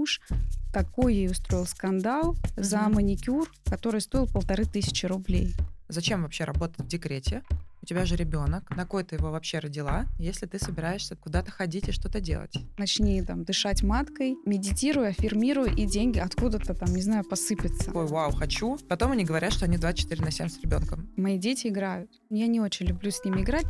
муж такой ей устроил скандал mm-hmm. за маникюр, который стоил полторы тысячи рублей. Зачем вообще работать в декрете? У тебя же ребенок, на кой ты его вообще родила, если ты собираешься куда-то ходить и что-то делать? Начни там дышать маткой, медитируй, аффирмируй, и деньги откуда-то там, не знаю, посыпятся. Ой, вау, хочу. Потом они говорят, что они 24 на 7 с ребенком. Мои дети играют. Я не очень люблю с ними играть.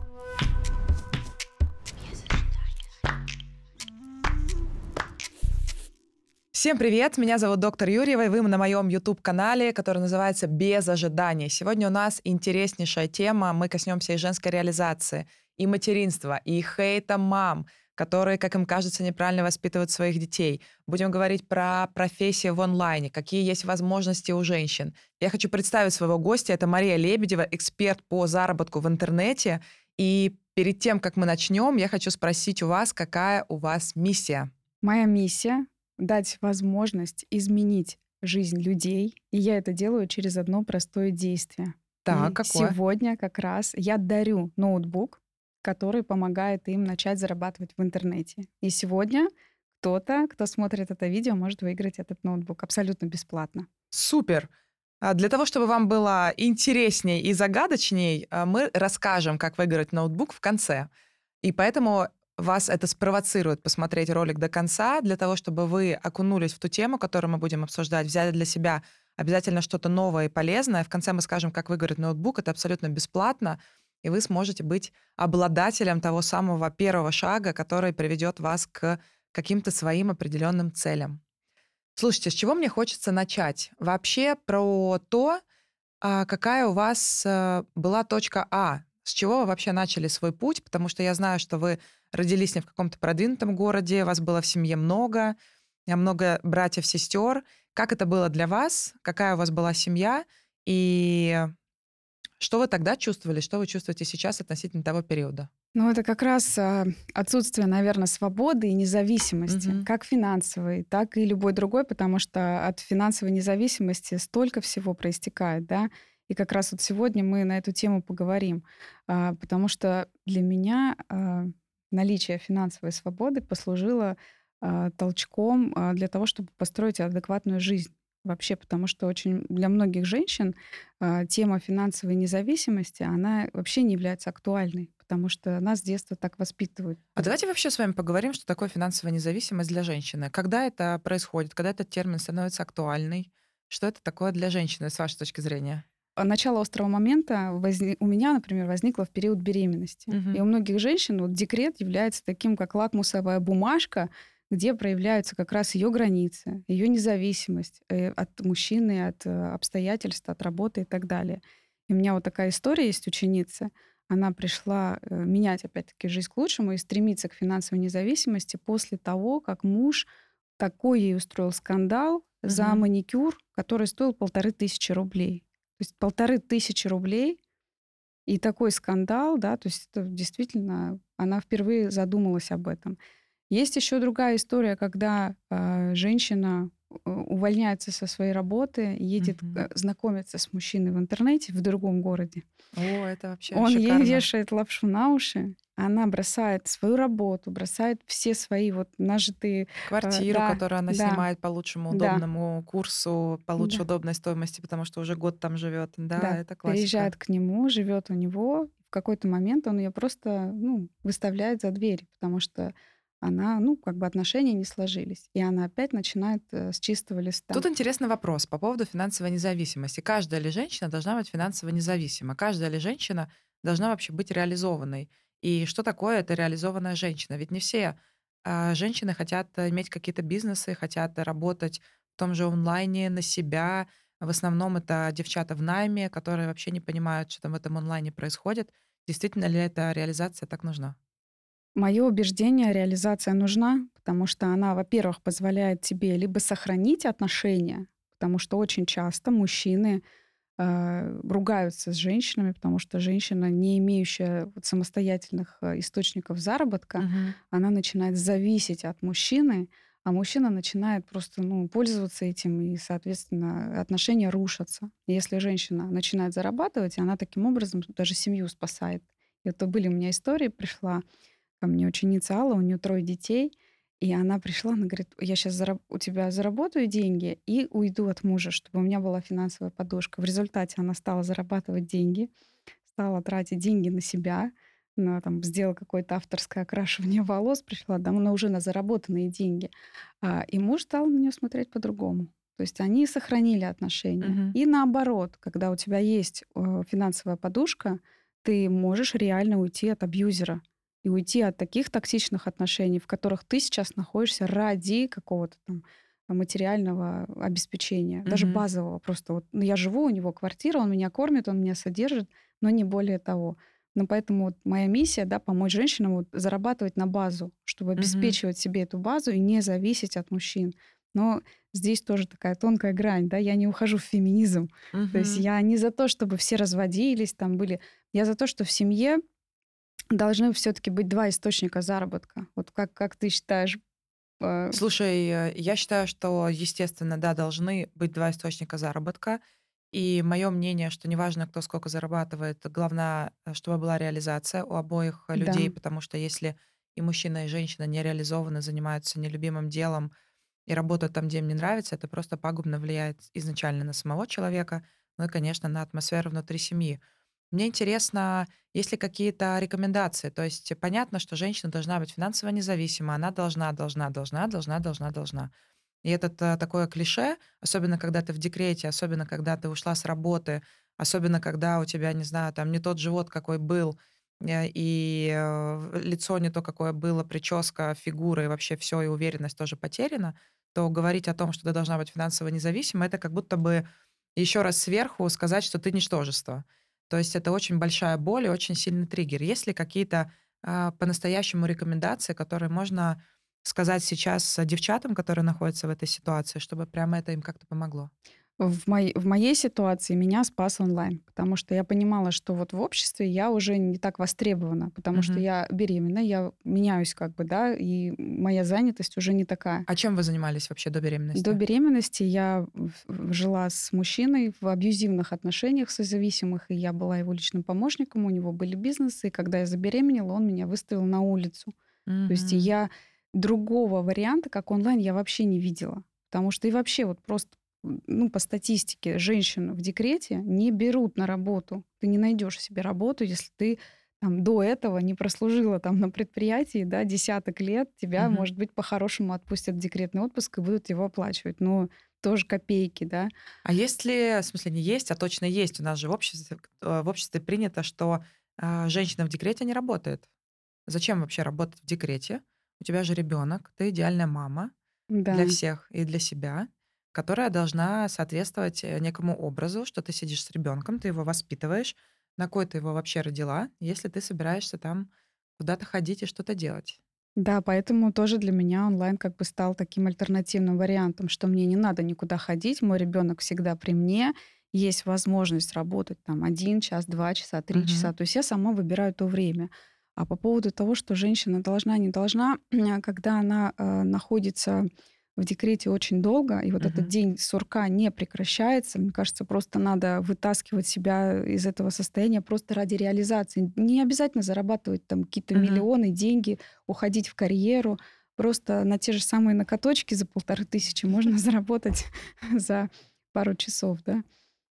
Всем привет, меня зовут доктор Юрьева, и вы на моем YouTube-канале, который называется «Без ожиданий». Сегодня у нас интереснейшая тема, мы коснемся и женской реализации, и материнства, и хейта мам, которые, как им кажется, неправильно воспитывают своих детей. Будем говорить про профессии в онлайне, какие есть возможности у женщин. Я хочу представить своего гостя, это Мария Лебедева, эксперт по заработку в интернете. И перед тем, как мы начнем, я хочу спросить у вас, какая у вас миссия? Моя миссия дать возможность изменить жизнь людей, и я это делаю через одно простое действие. Так, и какое? Сегодня как раз я дарю ноутбук, который помогает им начать зарабатывать в интернете. И сегодня кто-то, кто смотрит это видео, может выиграть этот ноутбук абсолютно бесплатно. Супер! А для того, чтобы вам было интересней и загадочней, а, мы расскажем, как выиграть ноутбук в конце. И поэтому вас это спровоцирует посмотреть ролик до конца, для того, чтобы вы окунулись в ту тему, которую мы будем обсуждать, взяли для себя обязательно что-то новое и полезное. В конце мы скажем, как выиграть ноутбук. Это абсолютно бесплатно, и вы сможете быть обладателем того самого первого шага, который приведет вас к каким-то своим определенным целям. Слушайте, с чего мне хочется начать? Вообще про то, а, какая у вас э, была точка А, с чего вы вообще начали свой путь, потому что я знаю, что вы родились не в каком-то продвинутом городе, вас было в семье много, много братьев, сестер. Как это было для вас? Какая у вас была семья? И что вы тогда чувствовали, что вы чувствуете сейчас относительно того периода? Ну, это как раз а, отсутствие, наверное, свободы и независимости, угу. как финансовой, так и любой другой, потому что от финансовой независимости столько всего проистекает, да. И как раз вот сегодня мы на эту тему поговорим, а, потому что для меня а, наличие финансовой свободы послужило а, толчком для того, чтобы построить адекватную жизнь вообще, потому что очень для многих женщин тема финансовой независимости, она вообще не является актуальной, потому что нас с детства так воспитывают. А давайте вообще с вами поговорим, что такое финансовая независимость для женщины. Когда это происходит, когда этот термин становится актуальный? Что это такое для женщины, с вашей точки зрения? А начало острого момента возник, у меня, например, возникло в период беременности. Угу. И у многих женщин вот декрет является таким, как лакмусовая бумажка, где проявляются как раз ее границы, ее независимость э, от мужчины, от э, обстоятельств, от работы и так далее. И у меня вот такая история есть ученица. Она пришла э, менять, опять-таки, жизнь к лучшему и стремиться к финансовой независимости после того, как муж такой ей устроил скандал угу. за маникюр, который стоил полторы тысячи рублей. То есть полторы тысячи рублей и такой скандал, да, то есть это действительно, она впервые задумалась об этом. Есть еще другая история, когда э, женщина увольняется со своей работы, едет угу. знакомиться с мужчиной в интернете в другом городе. О, это вообще Он шикарно. ей вешает лапшу на уши, она бросает свою работу, бросает все свои вот нажитые... Квартиру, да, которую она да, снимает по лучшему удобному да. курсу, по лучше да. удобной стоимости, потому что уже год там живет. Да, да, это классика. Переезжает к нему, живет у него. В какой-то момент он ее просто ну, выставляет за дверь, потому что она, ну, как бы отношения не сложились. И она опять начинает э, с чистого листа. Тут интересный вопрос по поводу финансовой независимости. Каждая ли женщина должна быть финансово независима? Каждая ли женщина должна вообще быть реализованной? И что такое эта реализованная женщина? Ведь не все а, женщины хотят иметь какие-то бизнесы, хотят работать в том же онлайне на себя. В основном это девчата в найме, которые вообще не понимают, что там в этом онлайне происходит. Действительно ли эта реализация так нужна? Мое убеждение, реализация нужна, потому что она, во-первых, позволяет тебе либо сохранить отношения, потому что очень часто мужчины э, ругаются с женщинами, потому что женщина, не имеющая вот самостоятельных э, источников заработка, угу. она начинает зависеть от мужчины, а мужчина начинает просто ну, пользоваться этим, и, соответственно, отношения рушатся. Если женщина начинает зарабатывать, она таким образом даже семью спасает. Это были у меня истории, пришла ко мне ученица Алла, у нее трое детей, И она пришла, она говорит, я сейчас зараб- у тебя заработаю деньги и уйду от мужа, чтобы у меня была финансовая подушка. В результате она стала зарабатывать деньги, стала тратить деньги на себя, она там сделала какое-то авторское окрашивание волос, пришла домой, уже на заработанные деньги. А, и муж стал на нее смотреть по-другому. То есть они сохранили отношения. Мгм. И наоборот, когда у тебя есть э, финансовая подушка, ты можешь реально уйти от абьюзера и уйти от таких токсичных отношений, в которых ты сейчас находишься ради какого-то там материального обеспечения, даже Мгм. базового. Просто вот ну, я живу, у него квартира, он меня кормит, он меня содержит, но не более того. Ну, поэтому вот моя миссия, да, помочь женщинам вот зарабатывать на базу, чтобы обеспечивать себе эту базу и не зависеть от мужчин. Но здесь тоже такая тонкая грань, да, я не ухожу в феминизм. То есть я не за то, чтобы все разводились, там были. Я за то, что в семье должны все-таки быть два источника заработка. Вот как, как ты считаешь? э, Слушай, э, я считаю, что, естественно, да, должны быть два источника заработка. И мое мнение, что неважно, кто сколько зарабатывает, главное, э, чтобы была реализация у обоих Да, людей, потому что если и мужчина, и женщина не реализованы, занимаются нелюбимым делом и работают там, где им не нравится, это просто пагубно влияет изначально на самого человека, ну и, конечно, на атмосферу внутри семьи. Мне интересно, есть ли какие-то рекомендации? То есть понятно, что женщина должна быть финансово независима, она должна, должна, должна, должна, должна, должна. И это та- такое клише, особенно когда ты в декрете, особенно когда ты ушла с работы, особенно когда у тебя, не знаю, там не тот живот, какой был, э, и э, лицо не то, какое было, прическа, фигура и вообще все, и уверенность тоже потеряна, то говорить о том, что ты должна быть финансово независима, это как будто бы еще раз сверху сказать, что ты ничтожество. То есть это очень большая боль и очень сильный триггер. Есть ли какие-то а, по-настоящему рекомендации, которые можно сказать сейчас э, девчатам, которые находятся в этой ситуации, чтобы прямо это им как-то помогло? В, моей, в моей ситуации меня спас онлайн, потому что я понимала, что вот в обществе я уже не так востребована, потому что Мгм. я беременна, я меняюсь как бы, да, и моя занятость уже не такая. А чем вы занимались вообще до До беременности? беременности я жила с мужчиной в абьюзивных отношениях созависимых, и я была его личным помощником, у него были бизнесы, и когда я забеременела, он меня выставил на улицу. То есть я другого варианта, как онлайн, я вообще не видела. Потому что и вообще вот просто ну, по статистике, женщин в декрете не берут на работу. Ты не найдешь себе работу, если ты там, до этого не прослужила там на предприятии, да, десяток лет, тебя, Мгм. может быть, по-хорошему отпустят в декретный отпуск и будут его оплачивать. Но тоже копейки, да. А есть ли, в смысле не есть, а точно есть, у нас же в обществе, в обществе принято, что а, женщина в декрете не работает. Зачем вообще работать в декрете? У тебя же ребенок, ты идеальная мама Да. для всех и для себя, которая должна соответствовать э, некому образу, что ты сидишь с ребенком, ты его воспитываешь, на кой ты его вообще родила, если ты собираешься там куда-то ходить и что-то делать. Да, поэтому тоже для меня онлайн как бы стал таким альтернативным вариантом, что мне не надо никуда ходить, мой ребенок всегда при мне, есть возможность работать там один час, два часа, три Мгм. часа. То есть я сама выбираю то время. А по поводу того, что женщина должна, не должна, когда она э, находится в декрете очень долго, и вот этот Мгм. день сурка не прекращается, мне кажется, просто надо вытаскивать себя из этого состояния просто ради реализации. Не обязательно зарабатывать там какие-то Мгм. миллионы, деньги, уходить в карьеру. Просто на те же самые накаточки за полторы тысячи можно заработать за пару часов, да?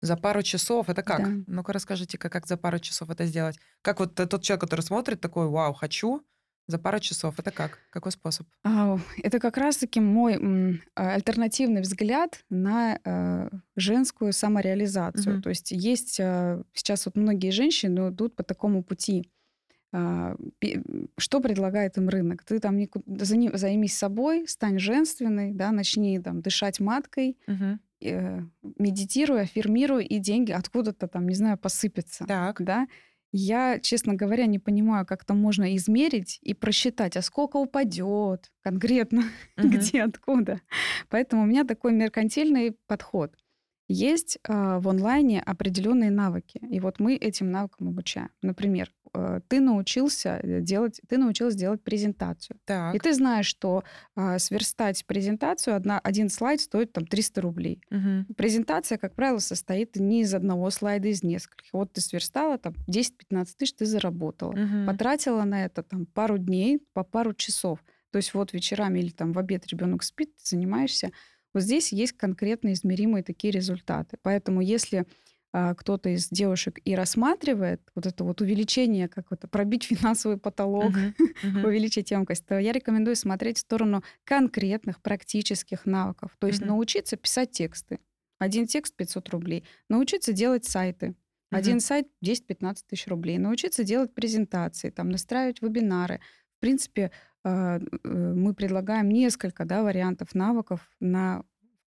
За пару часов это как? Да. Ну-ка расскажите, как, как за пару часов это сделать? Как вот т- тот человек, который смотрит, такой, вау, хочу, за пару часов. Это как? Какой способ? А, Это как раз-таки мой а, альтернативный взгляд на э, женскую самореализацию. Мгм. То есть есть сейчас вот многие женщины идут по такому пути. А, Что предлагает им рынок? Ты там нику- зани- займись собой, стань женственной, да, начни там дышать маткой, э, медитируй, аффирмируй, и деньги откуда-то там, не знаю, посыпятся. Так. Да? Я, честно говоря, не понимаю, как это можно измерить и просчитать, а сколько упадет конкретно, Мгм. где, откуда. Поэтому у меня такой меркантильный подход. Есть а, в онлайне определенные навыки, и вот мы этим навыкам обучаем. Например, э, ты научился э, делать, ты научилась делать презентацию, и Так. ты знаешь, что а, сверстать презентацию одна, один слайд стоит там 300 рублей. Мгм. Презентация, как правило, состоит не из одного слайда, из нескольких. Вот ты сверстала, там 10-15 тысяч ты заработала. Мгм. Потратила на это там пару дней, по пару часов. То есть вот вечерами или там в обед ребенок спит, ты занимаешься. Вот здесь есть конкретно измеримые такие результаты. Поэтому если а, кто-то из девушек и рассматривает вот это вот увеличение, как это, пробить финансовый потолок, uh-huh, uh-huh. увеличить емкость, то я рекомендую смотреть в сторону конкретных практических навыков. То есть uh-huh. научиться писать тексты. Один текст 500 рублей. Научиться делать сайты. Uh-huh. Один сайт 10-15 тысяч рублей. Научиться делать презентации, там, настраивать вебинары. В принципе, а, э, мы предлагаем несколько да, вариантов навыков на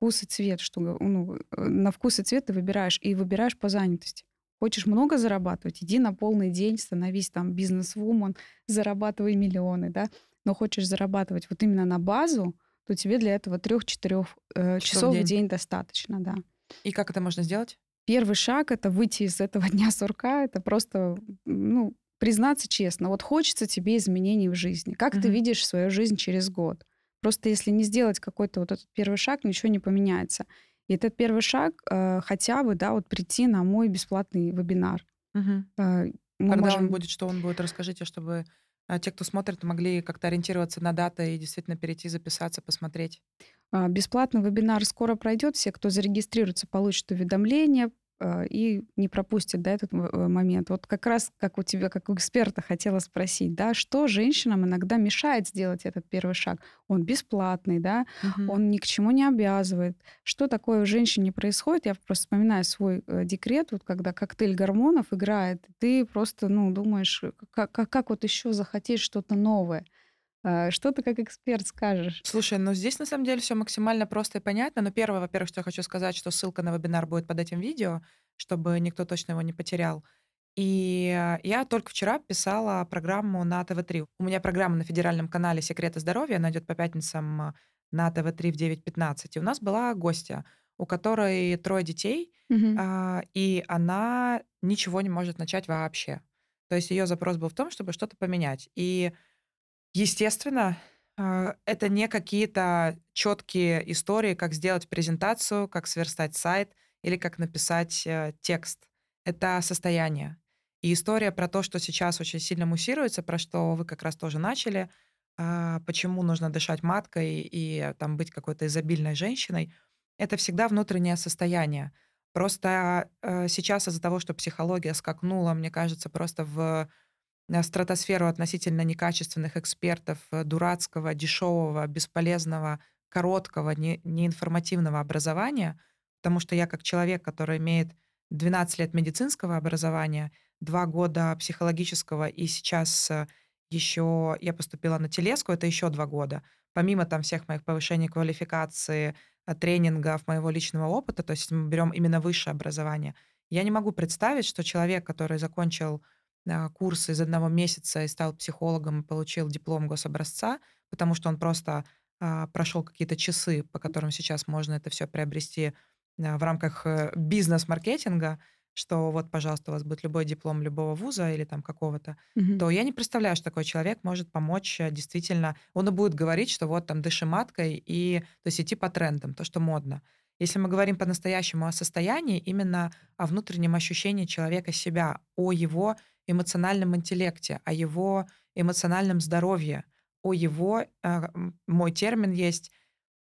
вкус и цвет, что ну, э, на вкус и цвет ты выбираешь, и выбираешь по занятости. Хочешь много зарабатывать, иди на полный день, становись там бизнес-вумен, зарабатывай миллионы, да. Но хочешь зарабатывать вот именно на базу, то тебе для этого трех-четырех э, часов в день. в день достаточно, да. И как это можно сделать? Первый шаг это выйти из этого дня сурка, это просто ну, признаться честно, вот хочется тебе изменений в жизни. Как mm-hmm. ты видишь свою жизнь через год? Просто если не сделать какой-то вот этот первый шаг, ничего не поменяется. И этот первый шаг э, хотя бы, да, вот прийти на мой бесплатный вебинар. Угу. Э, Когда можем... он будет, что он будет, расскажите, чтобы э, те, кто смотрит, могли как-то ориентироваться на даты и действительно перейти, записаться, посмотреть. Э, бесплатный вебинар скоро пройдет. Все, кто зарегистрируется, получат уведомление, а, и не пропустит да, этот э, момент. Вот как раз, как у тебя, как у эксперта, хотела спросить, да, что женщинам иногда мешает сделать этот первый шаг? Он бесплатный, да, угу. он ни к чему не обязывает. Что такое у женщины происходит? Я просто вспоминаю свой э, декрет, вот когда коктейль гормонов играет, ты просто, ну, думаешь, как, как, как вот еще захотеть что-то новое. А, что ты как эксперт скажешь? Слушай, ну здесь на самом деле все максимально просто и понятно. Но первое, во-первых, что я хочу сказать, что ссылка на вебинар будет под этим видео, чтобы никто точно его не потерял. И я только вчера писала программу на ТВ-3. У меня программа на федеральном канале «Секреты здоровья», она идет по пятницам на ТВ-3 в 9.15. И у нас была гостья, у которой трое детей, угу. и она ничего не может начать вообще. То есть ее запрос был в том, чтобы что-то поменять. И Естественно, а, это не какие-то четкие истории, как сделать презентацию, как сверстать сайт или как написать э, текст. Это состояние. И история про то, что сейчас очень сильно муссируется, про что вы как раз тоже начали, а, почему нужно дышать маткой и там быть какой-то изобильной женщиной, это всегда внутреннее состояние. Просто э, сейчас из-за того, что психология скакнула, мне кажется, просто в Э, стратосферу относительно некачественных экспертов, э, дурацкого, дешевого, бесполезного, короткого, не, неинформативного образования, потому что я как человек, который имеет 12 лет медицинского образования, 2 года психологического, и сейчас э, еще я поступила на телеску, это еще 2 года. Помимо там всех моих повышений квалификации, тренингов, моего личного опыта, то есть мы берем именно высшее образование, я не могу представить, что человек, который закончил курс из одного месяца и стал психологом и получил диплом гособразца, потому что он просто а, прошел какие-то часы, по которым сейчас можно это все приобрести а, в рамках э, бизнес-маркетинга, что вот, пожалуйста, у вас будет любой диплом любого вуза или там какого-то, угу. то я не представляю, что такой человек может помочь э, действительно. Он и будет говорить, что вот там дыши маткой и то есть идти по трендам, то, что модно. Если мы говорим по-настоящему о состоянии, именно о внутреннем ощущении человека себя, о его эмоциональном интеллекте, о его эмоциональном здоровье, о его, э, мой термин есть,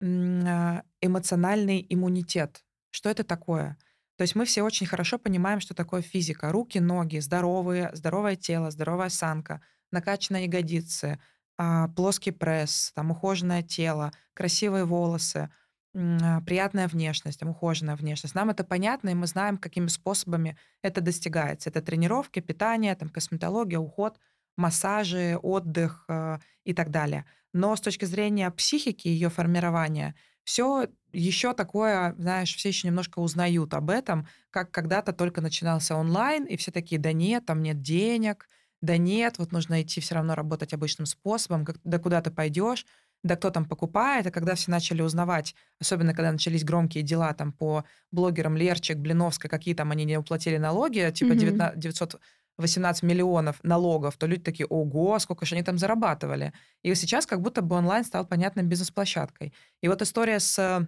э, эмоциональный иммунитет. Что это такое? То есть мы все очень хорошо понимаем, что такое физика. Руки, ноги, здоровые, здоровое тело, здоровая осанка, накачанные ягодицы, а, плоский пресс, там, ухоженное тело, красивые волосы — а, приятная внешность, там, ухоженная внешность. Нам это понятно, и мы знаем, какими способами это достигается. Это тренировки, питание, там, косметология, уход, массажи, отдых э, и так далее. Но с точки зрения психики, ее формирования, все еще такое, знаешь, все еще немножко узнают об этом, как когда-то только начинался онлайн, и все такие, да нет, там нет денег, да нет, вот нужно идти все равно работать обычным способом, как, да куда ты пойдешь да кто там покупает, и когда все начали узнавать, особенно когда начались громкие дела там по блогерам Лерчик, Блиновской, какие там они не уплатили налоги, типа mm-hmm. 19, 918 миллионов налогов, то люди такие, ого, сколько же они там зарабатывали. И сейчас как будто бы онлайн стал понятной бизнес-площадкой. И вот история с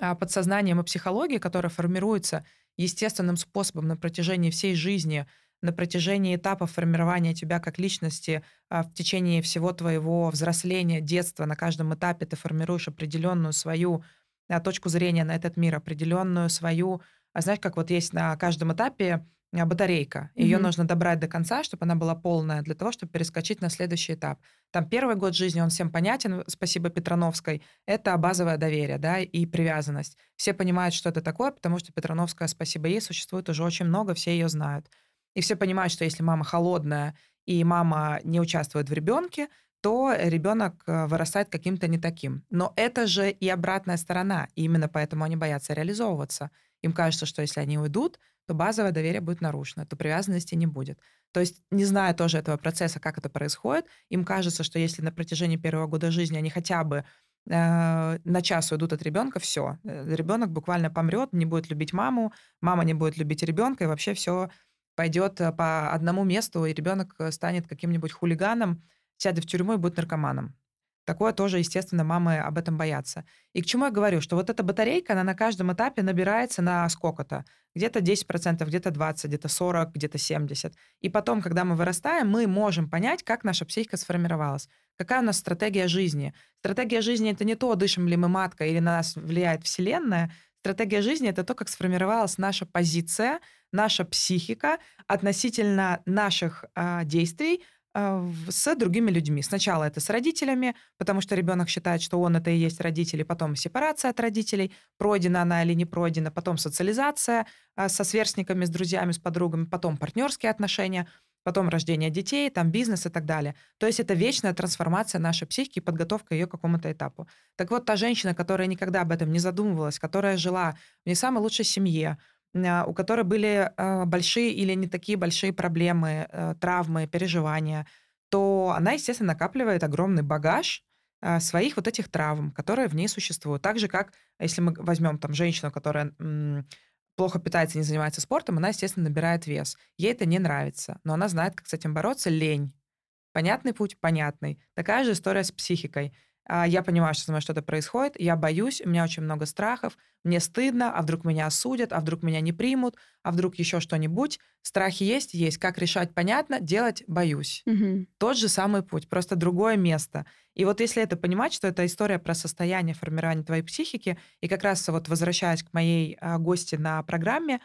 а, подсознанием и психологией, которая формируется естественным способом на протяжении всей жизни на протяжении этапов формирования тебя как личности а, в течение всего твоего взросления, детства, на каждом этапе ты формируешь определенную свою а, точку зрения на этот мир, определенную свою, а знаешь, как вот есть на каждом этапе батарейка. Ее mm-hmm. нужно добрать до конца, чтобы она была полная, для того, чтобы перескочить на следующий этап. Там первый год жизни, он всем понятен, спасибо Петрановской. Это базовое доверие, да, и привязанность. Все понимают, что это такое, потому что Петрановская, спасибо ей, существует уже очень много, все ее знают. И все понимают, что если мама холодная и мама не участвует в ребенке, то ребенок э, вырастает каким-то не таким. Но это же и обратная сторона. И именно поэтому они боятся реализовываться. Им кажется, что если они уйдут, то базовое доверие будет нарушено, то привязанности не будет. То есть, не зная тоже этого процесса, как это происходит, им кажется, что если на протяжении первого года жизни они хотя бы э, на час уйдут от ребенка, все. Э, ребенок буквально помрет, не будет любить маму, мама не будет любить ребенка, и вообще все пойдет э, по одному месту, и ребенок э, станет каким-нибудь хулиганом, сядет в тюрьму и будет наркоманом. Такое тоже, естественно, мамы об этом боятся. И к чему я говорю? Что вот эта батарейка, она на каждом этапе набирается на сколько-то. Где-то 10%, где-то 20%, где-то 40%, где-то 70%. И потом, когда мы вырастаем, мы можем понять, как наша психика сформировалась. Какая у нас стратегия жизни. Стратегия жизни — это не то, дышим ли мы маткой или на нас влияет Вселенная. Стратегия жизни — это то, как сформировалась наша позиция, наша психика относительно наших э, действий, а, с другими людьми. Сначала это с родителями, потому что ребенок считает, что он это и есть родители, потом сепарация от родителей, пройдена она или не пройдена, потом социализация а, со сверстниками, с друзьями, с подругами, потом партнерские отношения, потом рождение детей, там бизнес и так далее. То есть это вечная трансформация нашей психики, подготовка ее к какому-то этапу. Так вот, та женщина, которая никогда об этом не задумывалась, которая жила в не самой лучшей семье, а, у которой были а, большие или не такие большие проблемы, э, травмы, переживания, то она, естественно, накапливает огромный багаж а, своих вот этих травм, которые в ней существуют. Так же, как если мы возьмем там женщину, которая плохо питается, не занимается спортом, она, естественно, набирает вес. Ей это не нравится, но она знает, как с этим бороться. Лень. Понятный путь? Понятный. Такая же история с психикой. А, я понимаю, что со мной что-то происходит, я боюсь, у меня очень много страхов, мне стыдно, а вдруг меня осудят, а вдруг меня не примут, а вдруг еще что-нибудь. Страхи есть, есть. Как решать, понятно, делать боюсь. Угу. Тот же самый путь, просто другое место. И вот если это понимать, что это история про состояние формирования твоей психики, и как раз вот возвращаясь к моей а, гости на программе,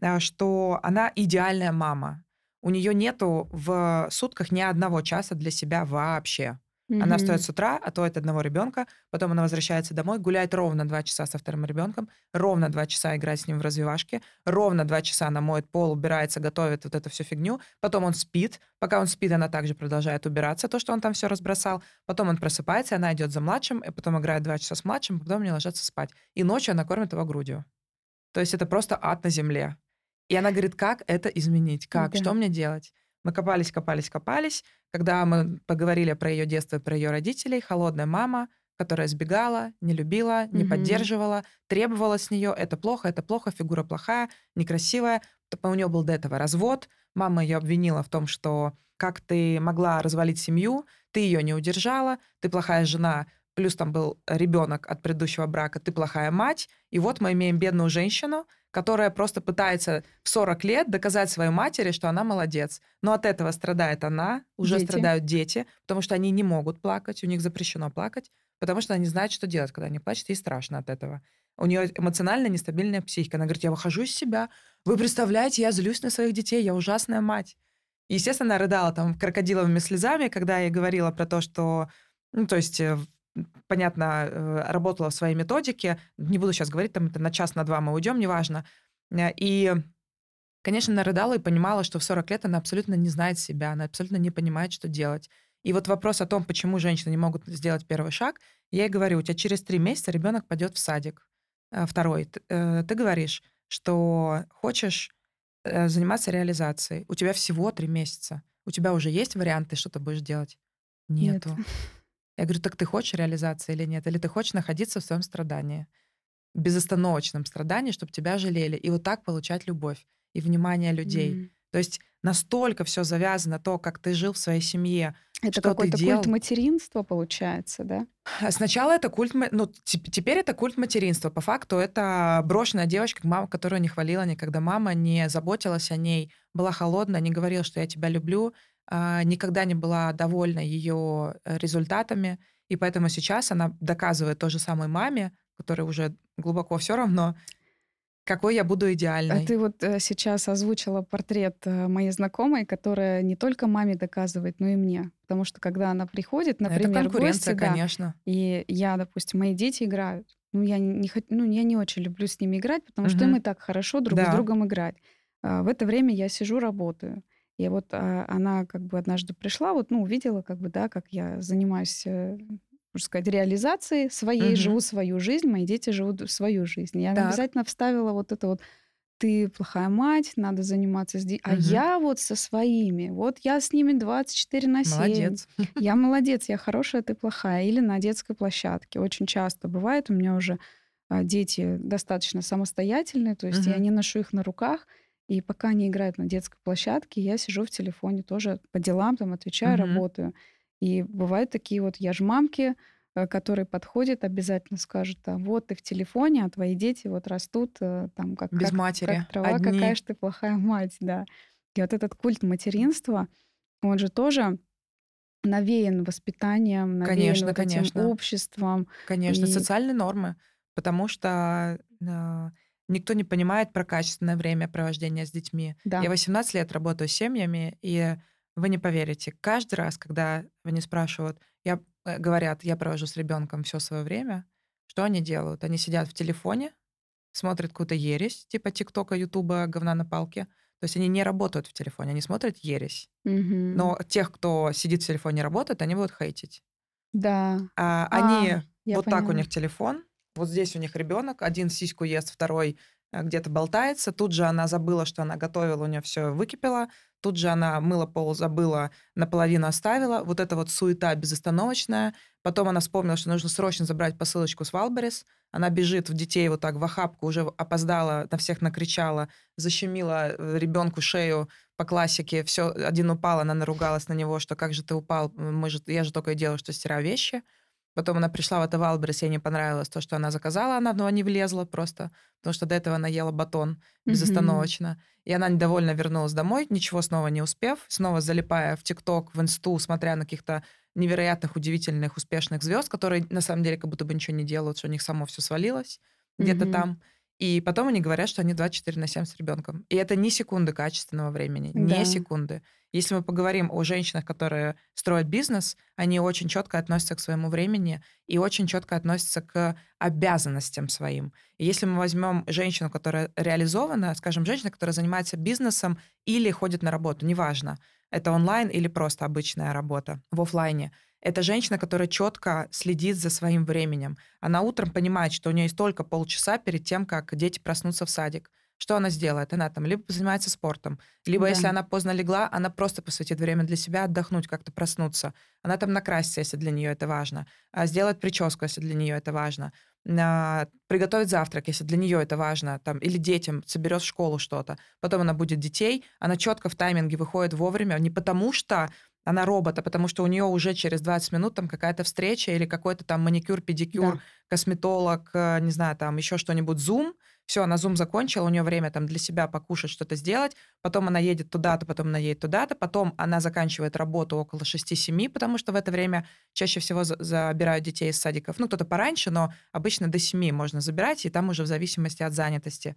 а, что она идеальная мама. У нее нету в сутках ни одного часа для себя вообще. Mm-hmm. Она встает с утра, а то от одного ребенка, потом она возвращается домой, гуляет ровно два часа со вторым ребенком, ровно два часа играет с ним в развивашке, ровно два часа она моет пол, убирается, готовит вот эту всю фигню, потом он спит, пока он спит, она также продолжает убираться, то, что он там все разбросал, потом он просыпается, она идет за младшим, и потом играет два часа с младшим, потом они ложатся спать. И ночью она кормит его грудью. То есть это просто ад на земле. И она говорит, как это изменить, как, да. что мне делать? Мы копались, копались, копались. Когда мы поговорили про ее детство, про ее родителей, холодная мама, которая сбегала, не любила, не mm поддерживала, требовала с нее, это плохо, это плохо, фигура плохая, некрасивая. У нее был до этого развод. Мама ее обвинила в том, что как ты могла развалить семью, ты ее не удержала, ты плохая жена, плюс там был ребенок от предыдущего брака, ты плохая мать. И вот мы имеем бедную женщину, которая просто пытается в 40 лет доказать своей матери, что она молодец. Но от этого страдает она, уже дети. страдают дети, потому что они не могут плакать, у них запрещено плакать, потому что они знают, что делать, когда они плачут, ей страшно от этого. У нее эмоционально нестабильная психика. Она говорит, я выхожу из себя. Вы представляете, я злюсь на своих детей, я ужасная мать. естественно, она рыдала там крокодиловыми слезами, когда я говорила про то, что ну, то есть э, понятно, э, работала в своей методике. Не буду сейчас говорить, там это на час, на два мы уйдем, неважно. Э, и, конечно, она рыдала и понимала, что в 40 лет она абсолютно не знает себя, она абсолютно не понимает, что делать. И вот вопрос о том, почему женщины не могут сделать первый шаг, я ей говорю, у тебя через три месяца ребенок пойдет в садик. Э, второй. Ты говоришь, что хочешь заниматься реализацией. У тебя всего три месяца. У тебя уже есть варианты, что ты будешь делать? Нету. Нет. Я говорю, так ты хочешь реализации или нет? Или ты хочешь находиться в своем страдании? Безостановочном страдании, чтобы тебя жалели. И вот так получать любовь и внимание людей. Mm. То есть настолько все завязано, то, как ты жил в своей семье, это какой-то культ материнства получается, да? А сначала это культ, ну, теперь это культ материнства. По факту это брошенная девочка, мама, которую не хвалила никогда мама, не заботилась о ней, была холодная, не говорила, что я тебя люблю, никогда не была довольна ее э, результатами. И поэтому сейчас она доказывает то же самой маме, которой уже глубоко все равно, какой я буду идеальной. А ты вот э, сейчас озвучила портрет э, моей знакомой, которая не только маме доказывает, но и мне. Потому что когда она приходит, например, Это конкуренция, в гости, конечно. Да, и я, допустим, мои дети играют. Ну, я не, ну, я не очень люблю с ними играть, потому угу. что им и так хорошо друг да. с другом играть. А в это время я сижу, работаю. И вот а, она как бы однажды пришла, вот, ну, увидела, как бы, да, как я занимаюсь э, можно сказать, реализации своей, угу. живу свою жизнь, мои дети живут свою жизнь. Я так. обязательно вставила вот это вот ты плохая мать, надо заниматься с детьми. А я вот со своими, вот я с ними 24 на 7. Молодец. Я молодец, я хорошая, ты плохая. Или на детской площадке. Очень часто бывает, у меня уже а, дети достаточно самостоятельные, то есть угу. я не ношу их на руках, и пока они играют на детской площадке, я сижу в телефоне тоже по делам, там отвечаю, угу. работаю. И бывают такие вот, я ж мамки, э, которые подходят, обязательно скажут, а вот ты в телефоне, а твои дети вот растут э, там как, Без как, матери, как трава, одни. какая же ты плохая мать, да. И вот этот культ материнства, он же тоже навеян воспитанием, навеян конечно, вот конечно. обществом. Конечно, и... социальные нормы, потому что э, никто не понимает про качественное время провождения с детьми. Да. Я 18 лет работаю с семьями, и вы не поверите, каждый раз, когда они спрашивают, я, э, говорят, я провожу с ребенком все свое время, что они делают? Они сидят в телефоне, смотрят какую-то ересь, типа ТикТока, Ютуба, говна на палке. То есть они не работают в телефоне, они смотрят ересь. Угу. Но тех, кто сидит в телефоне и работает, они будут хейтить. Да. А, а они вот поняла. так у них телефон, вот здесь у них ребенок, один сиську ест, второй э, где-то болтается. Тут же она забыла, что она готовила, у нее все выкипело. Тут же она мыла пол, забыла, наполовину оставила. Вот эта вот суета безостановочная. Потом она вспомнила, что нужно срочно забрать посылочку с Wildberries. Она бежит в детей вот так в охапку, уже опоздала, на всех накричала, защемила э, ребенку шею по классике. Все, один упал, она наругалась на него, что как же ты упал, мы же, я же только и делаю, что стираю вещи. Потом она пришла в это Wildberries, ей не понравилось то, что она заказала, она но не влезла просто, потому что до этого она ела батон безостановочно. Mm-hmm. И она недовольно вернулась домой, ничего снова не успев, снова залипая в ТикТок, в Инсту, смотря на каких-то невероятных, удивительных, успешных звезд, которые на самом деле как будто бы ничего не делают, что у них само все свалилось где-то mm-hmm. там. И потом они говорят, что они 24 на 7 с ребенком. И это не секунды качественного времени, да. не секунды. Если мы поговорим о женщинах, которые строят бизнес, они очень четко относятся к своему времени и очень четко относятся к обязанностям своим. И если мы возьмем женщину, которая реализована, скажем, женщина, которая занимается бизнесом или ходит на работу, неважно, это онлайн или просто обычная работа в офлайне, это женщина, которая четко следит за своим временем. Она утром понимает, что у нее есть только полчаса перед тем, как дети проснутся в садик. Что она сделает? Она там либо занимается спортом, либо да. если она поздно легла, она просто посвятит время для себя, отдохнуть, как-то проснуться. Она там накрасится, если для нее это важно, а сделать прическу, если для нее это важно, а, приготовить завтрак, если для нее это важно, там, или детям, соберет в школу что-то. Потом она будет детей, она четко в тайминге выходит вовремя, не потому что она робот, а потому что у нее уже через 20 минут там какая-то встреча или какой-то там маникюр, педикюр, да. косметолог, э, не знаю, там еще что-нибудь, зум. Все, она зум закончила, у нее время там для себя покушать, что-то сделать. Потом она едет туда-то, потом она едет туда-то. Потом она заканчивает работу около 6-7, потому что в это время чаще всего забирают детей из садиков. Ну, кто-то пораньше, но обычно до 7 можно забирать, и там уже в зависимости от занятости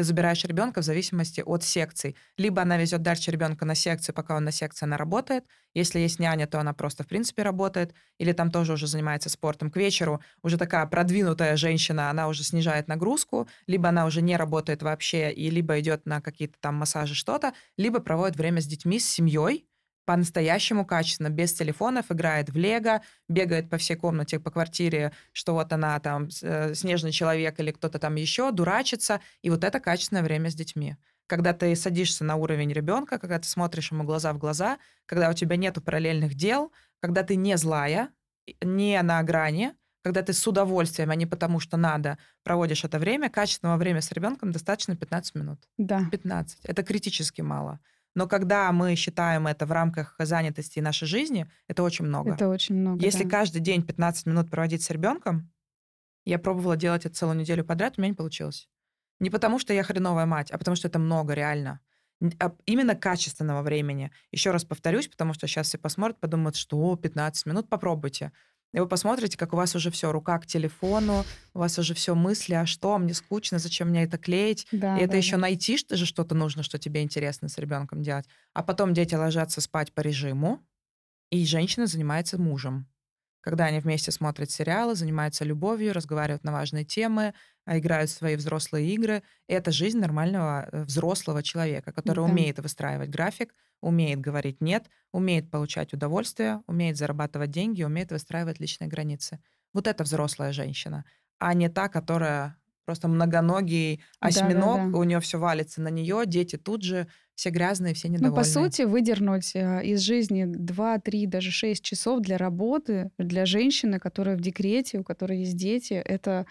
ты забираешь ребенка в зависимости от секций. Либо она везет дальше ребенка на секцию, пока он на секции, она работает. Если есть няня, то она просто, в принципе, работает. Или там тоже уже занимается спортом. К вечеру уже такая продвинутая женщина, она уже снижает нагрузку, либо она уже не работает вообще, и либо идет на какие-то там массажи, что-то, либо проводит время с детьми, с семьей, по-настоящему качественно, без телефонов, играет в лего, бегает по всей комнате, по квартире, что вот она там, э, снежный человек или кто-то там еще, дурачится. И вот это качественное время с детьми. Когда ты садишься на уровень ребенка, когда ты смотришь ему глаза в глаза, когда у тебя нету параллельных дел, когда ты не злая, не на грани, когда ты с удовольствием, а не потому что надо, проводишь это время, качественного времени с ребенком достаточно 15 минут. Да. 15. Это критически мало. Но когда мы считаем это в рамках занятости нашей жизни, это очень много. Это очень много. Если да. каждый день 15 минут проводить с ребенком, я пробовала делать это целую неделю подряд, у меня не получилось. Не потому, что я хреновая мать, а потому, что это много реально. А именно качественного времени. Еще раз повторюсь, потому что сейчас все посмотрят, подумают, что 15 минут, попробуйте. И вы посмотрите, как у вас уже все, рука к телефону, у вас уже все мысли, а что, мне скучно, зачем мне это клеить? Да, и это да, еще да. найти что же что-то нужно, что тебе интересно с ребенком делать. А потом дети ложатся спать по режиму, и женщина занимается мужем когда они вместе смотрят сериалы, занимаются любовью, разговаривают на важные темы, играют в свои взрослые игры. И это жизнь нормального э, взрослого человека, который да. умеет выстраивать график, умеет говорить «нет», умеет получать удовольствие, умеет зарабатывать деньги, умеет выстраивать личные границы. Вот это взрослая женщина, а не та, которая просто многоногий осьминог, да, да, да. у нее все валится на нее, дети тут же, все грязные, все недовольные. Ну, по сути, выдернуть э, из жизни 2, 3, даже 6 часов для работы, для женщины, которая в декрете, у которой есть дети, это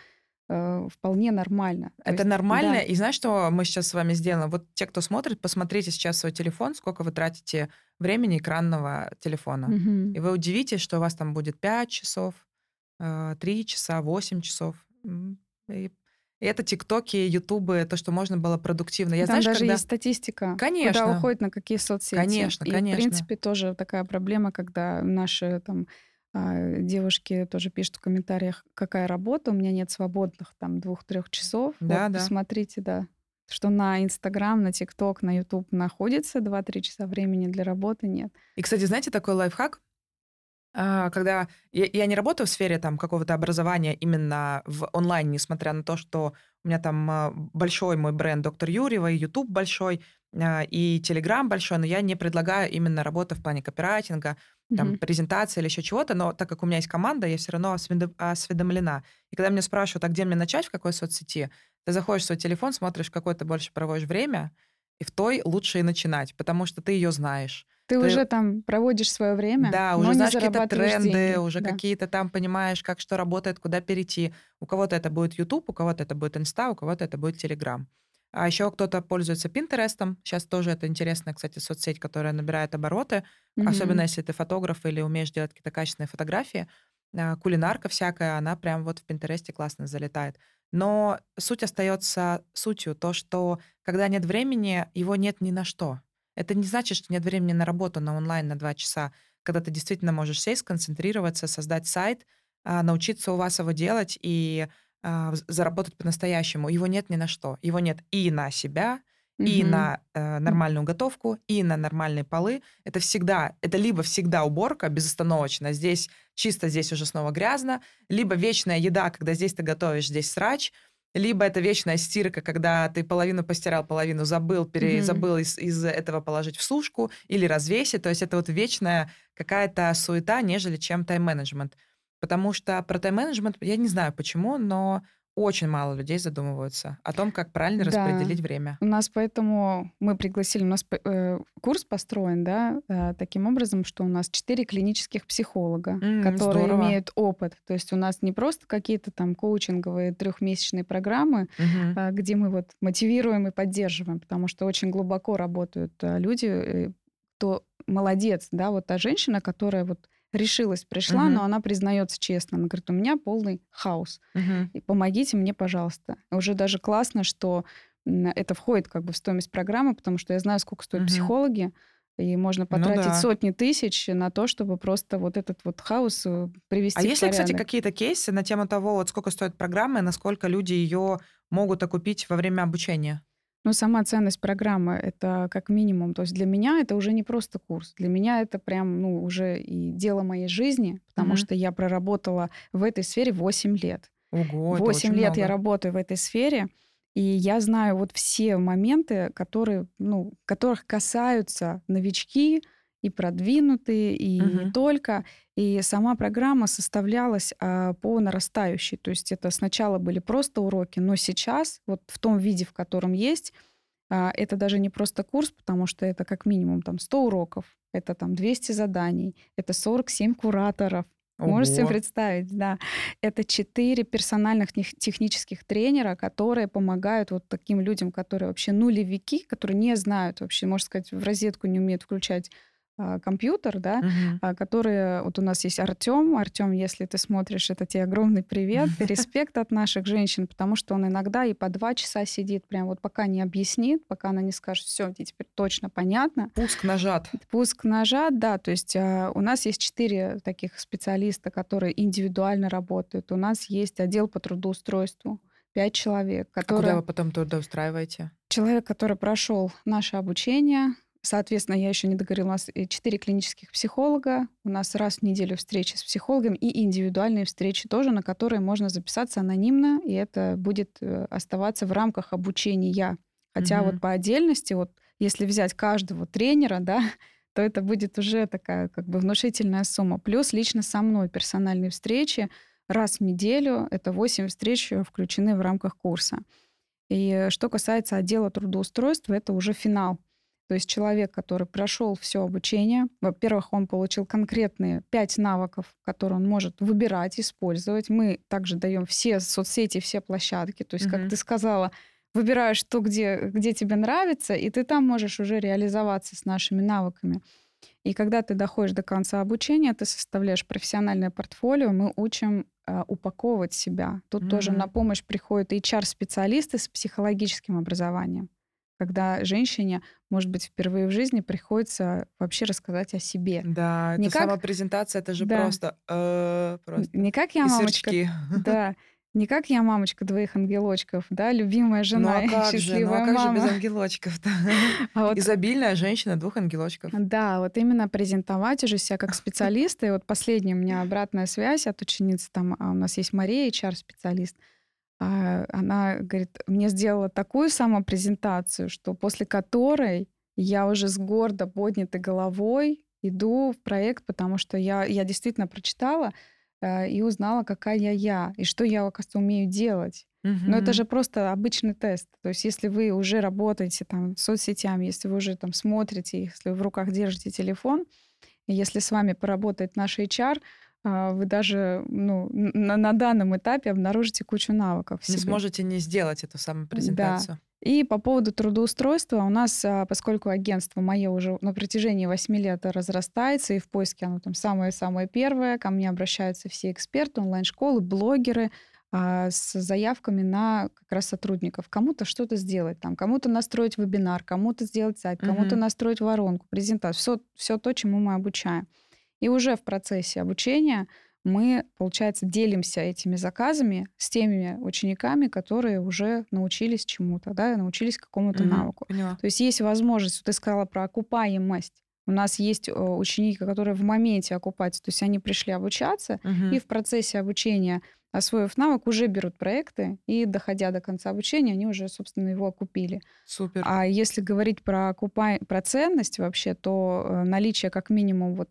э, вполне нормально. То это есть, нормально. Да. И знаешь, что мы сейчас с вами сделаем? Вот те, кто смотрит, посмотрите сейчас свой телефон, сколько вы тратите времени экранного телефона. Угу. И вы удивитесь, что у вас там будет 5 часов, 3 э, часа, 8 часов. И и это тиктоки, ютубы, то, что можно было продуктивно. Я, Там знаешь, даже когда... есть статистика, конечно. куда уходит, на какие соцсети. Конечно, и, конечно. в принципе, тоже такая проблема, когда наши там девушки тоже пишут в комментариях, какая работа, у меня нет свободных там двух-трех часов. Да, вот, да. Посмотрите, да, что на Инстаграм, на ТикТок, на Ютуб находится 2-3 часа времени для работы, нет. И, кстати, знаете, такой лайфхак, а, когда я, я не работаю в сфере там какого-то образования именно в онлайн, несмотря на то, что у меня там а, большой мой бренд доктор Юрьева, и YouTube большой, а, и Telegram большой, но я не предлагаю именно работу в плане копирайтинга, там, mm-hmm. презентации или еще чего-то, но так как у меня есть команда, я все равно осведомлена. И когда меня спрашивают, а где мне начать, в какой соцсети, ты заходишь в свой телефон, смотришь, какое ты больше проводишь время, и в той лучше и начинать, потому что ты ее знаешь. Ты, ты уже там проводишь свое время. Да, уже знаешь какие-то тренды, деньги. уже да. какие-то там понимаешь, как что работает, куда перейти. У кого-то это будет YouTube, у кого-то это будет Инста, у кого-то это будет Telegram. А еще кто-то пользуется Пинтерестом. Сейчас тоже это интересная, кстати, соцсеть, которая набирает обороты, mm-hmm. особенно если ты фотограф или умеешь делать какие-то качественные фотографии. А, кулинарка всякая, она прям вот в Пинтересте классно залетает. Но суть остается сутью, то, что когда нет времени, его нет ни на что. Это не значит, что нет времени на работу, на онлайн на два часа, когда ты действительно можешь сесть, сконцентрироваться, создать сайт, а, научиться у вас его делать и а, заработать по-настоящему. Его нет ни на что. Его нет и на себя, и угу. на э, нормальную готовку, и на нормальные полы. Это всегда, это либо всегда уборка безостановочно, здесь чисто, здесь уже снова грязно, либо вечная еда, когда здесь ты готовишь, здесь срач, либо это вечная стирка, когда ты половину постирал, половину забыл, пере, mm-hmm. из, из этого положить в сушку или развесить. То есть это вот вечная какая-то суета, нежели чем тайм-менеджмент. Потому что про тайм-менеджмент, я не знаю почему, но очень мало людей задумываются о том, как правильно да. распределить время. У нас поэтому мы пригласили, у нас э, курс построен, да, э, таким образом, что у нас четыре клинических психолога, mm, которые здорово. имеют опыт. То есть у нас не просто какие-то там коучинговые трехмесячные программы, mm-hmm. э, где мы вот мотивируем и поддерживаем, потому что очень глубоко работают э, люди, э, кто молодец, да, вот та женщина, которая вот решилась, пришла, угу. но она признается честно. Она говорит, у меня полный хаос. Угу. И помогите мне, пожалуйста. Уже даже классно, что это входит как бы в стоимость программы, потому что я знаю, сколько стоят угу. психологи, и можно ну потратить ну, да. сотни тысяч на то, чтобы просто вот этот вот хаос э, привести а в есть ли, кстати, какие-то кейсы на тему того, вот сколько стоит программа и насколько люди ее могут окупить во время обучения? Но сама ценность программы — это как минимум. То есть для меня это уже не просто курс. Для меня это прям ну, уже и дело моей жизни, потому mm-hmm. что я проработала в этой сфере 8 лет. Ого, 8 лет много. я работаю в этой сфере, и я знаю вот все моменты, которые, ну, которых касаются новички, и продвинутые, и угу. не только. И сама программа составлялась а, по нарастающей. То есть это сначала были просто уроки, но сейчас, вот в том виде, в котором есть, а, это даже не просто курс, потому что это как минимум там 100 уроков, это там 200 заданий, это 47 кураторов, Можете себе представить, да. Это четыре персональных технических тренера, которые помогают вот таким людям, которые вообще нулевики, которые не знают вообще, можно сказать, в розетку не умеют включать компьютер, да, угу. которые вот у нас есть Артем. Артем, если ты смотришь, это тебе огромный привет, респект от наших женщин, потому что он иногда и по два часа сидит, прям вот пока не объяснит, пока она не скажет, все, тебе теперь точно понятно. Пуск нажат. Пуск нажат, да, то есть а, у нас есть четыре таких специалиста, которые индивидуально работают. У нас есть отдел по трудоустройству, пять человек, которые... А куда вы потом трудоустраиваете? Человек, который прошел наше обучение, Соответственно, я еще не договорила, у нас четыре клинических психолога, у нас раз в неделю встречи с психологом и индивидуальные встречи тоже, на которые можно записаться анонимно, и это будет э, оставаться в рамках обучения. Хотя угу. вот по отдельности, вот если взять каждого тренера, да, то это будет уже такая как бы внушительная сумма. Плюс лично со мной персональные встречи раз в неделю, это 8 встреч э, включены в рамках курса. И что касается отдела трудоустройства, это уже финал. То есть человек, который прошел все обучение, во-первых, он получил конкретные пять навыков, которые он может выбирать, использовать. Мы также даем все соцсети, все площадки. То есть, mm-hmm. как ты сказала, выбираешь то, где, где тебе нравится, и ты там можешь уже реализоваться с нашими навыками. И когда ты доходишь до конца обучения, ты составляешь профессиональное портфолио, мы учим э, упаковывать себя. Тут mm-hmm. тоже на помощь приходят HR-специалисты с психологическим образованием когда женщине, может быть, впервые в жизни приходится вообще рассказать о себе. Да, не это как... самопрезентация, это же да. просто, э, просто. Не как я мамочка. Да. Не как я мамочка двоих ангелочков, да, любимая жена ну, а как счастливая же, ну, а как мама. же без ангелочков-то? А вот... Изобильная женщина двух ангелочков. Да, вот именно презентовать уже себя как специалиста. И вот последняя у меня обратная связь от ученицы, там а у нас есть Мария, HR-специалист. А, она говорит, мне сделала такую самопрезентацию, что после которой я уже с гордо поднятой головой иду в проект, потому что я, я действительно прочитала э, и узнала, какая я я, и что я, оказывается, умею делать. Угу. Но это же просто обычный тест. То есть если вы уже работаете там соцсетями, если вы уже там смотрите, если вы в руках держите телефон, если с вами поработает наш HR, вы даже ну, на, на данном этапе обнаружите кучу навыков. Не сможете не сделать эту самую презентацию. Да. И по поводу трудоустройства у нас, а, поскольку агентство мое уже на протяжении 8 лет разрастается, и в поиске оно там самое-самое первое, ко мне обращаются все эксперты, онлайн-школы, блогеры а, с заявками на как раз сотрудников. Кому-то что-то сделать, там, кому-то настроить вебинар, кому-то сделать сайт, кому-то mm-hmm. настроить воронку, презентацию. Все, все то, чему мы обучаем. И уже в процессе обучения мы, получается, делимся этими заказами с теми учениками, которые уже научились чему-то, да, научились какому-то угу, навыку. Поняла. То есть есть возможность, ты сказала про окупаемость. У нас есть э, ученики, которые в моменте окупаются, то есть они пришли обучаться, угу. и в процессе обучения, освоив навык, уже берут проекты, и доходя до конца обучения, они уже, собственно, его окупили. Супер. А если говорить про, окупа... про ценность вообще, то э, наличие как минимум вот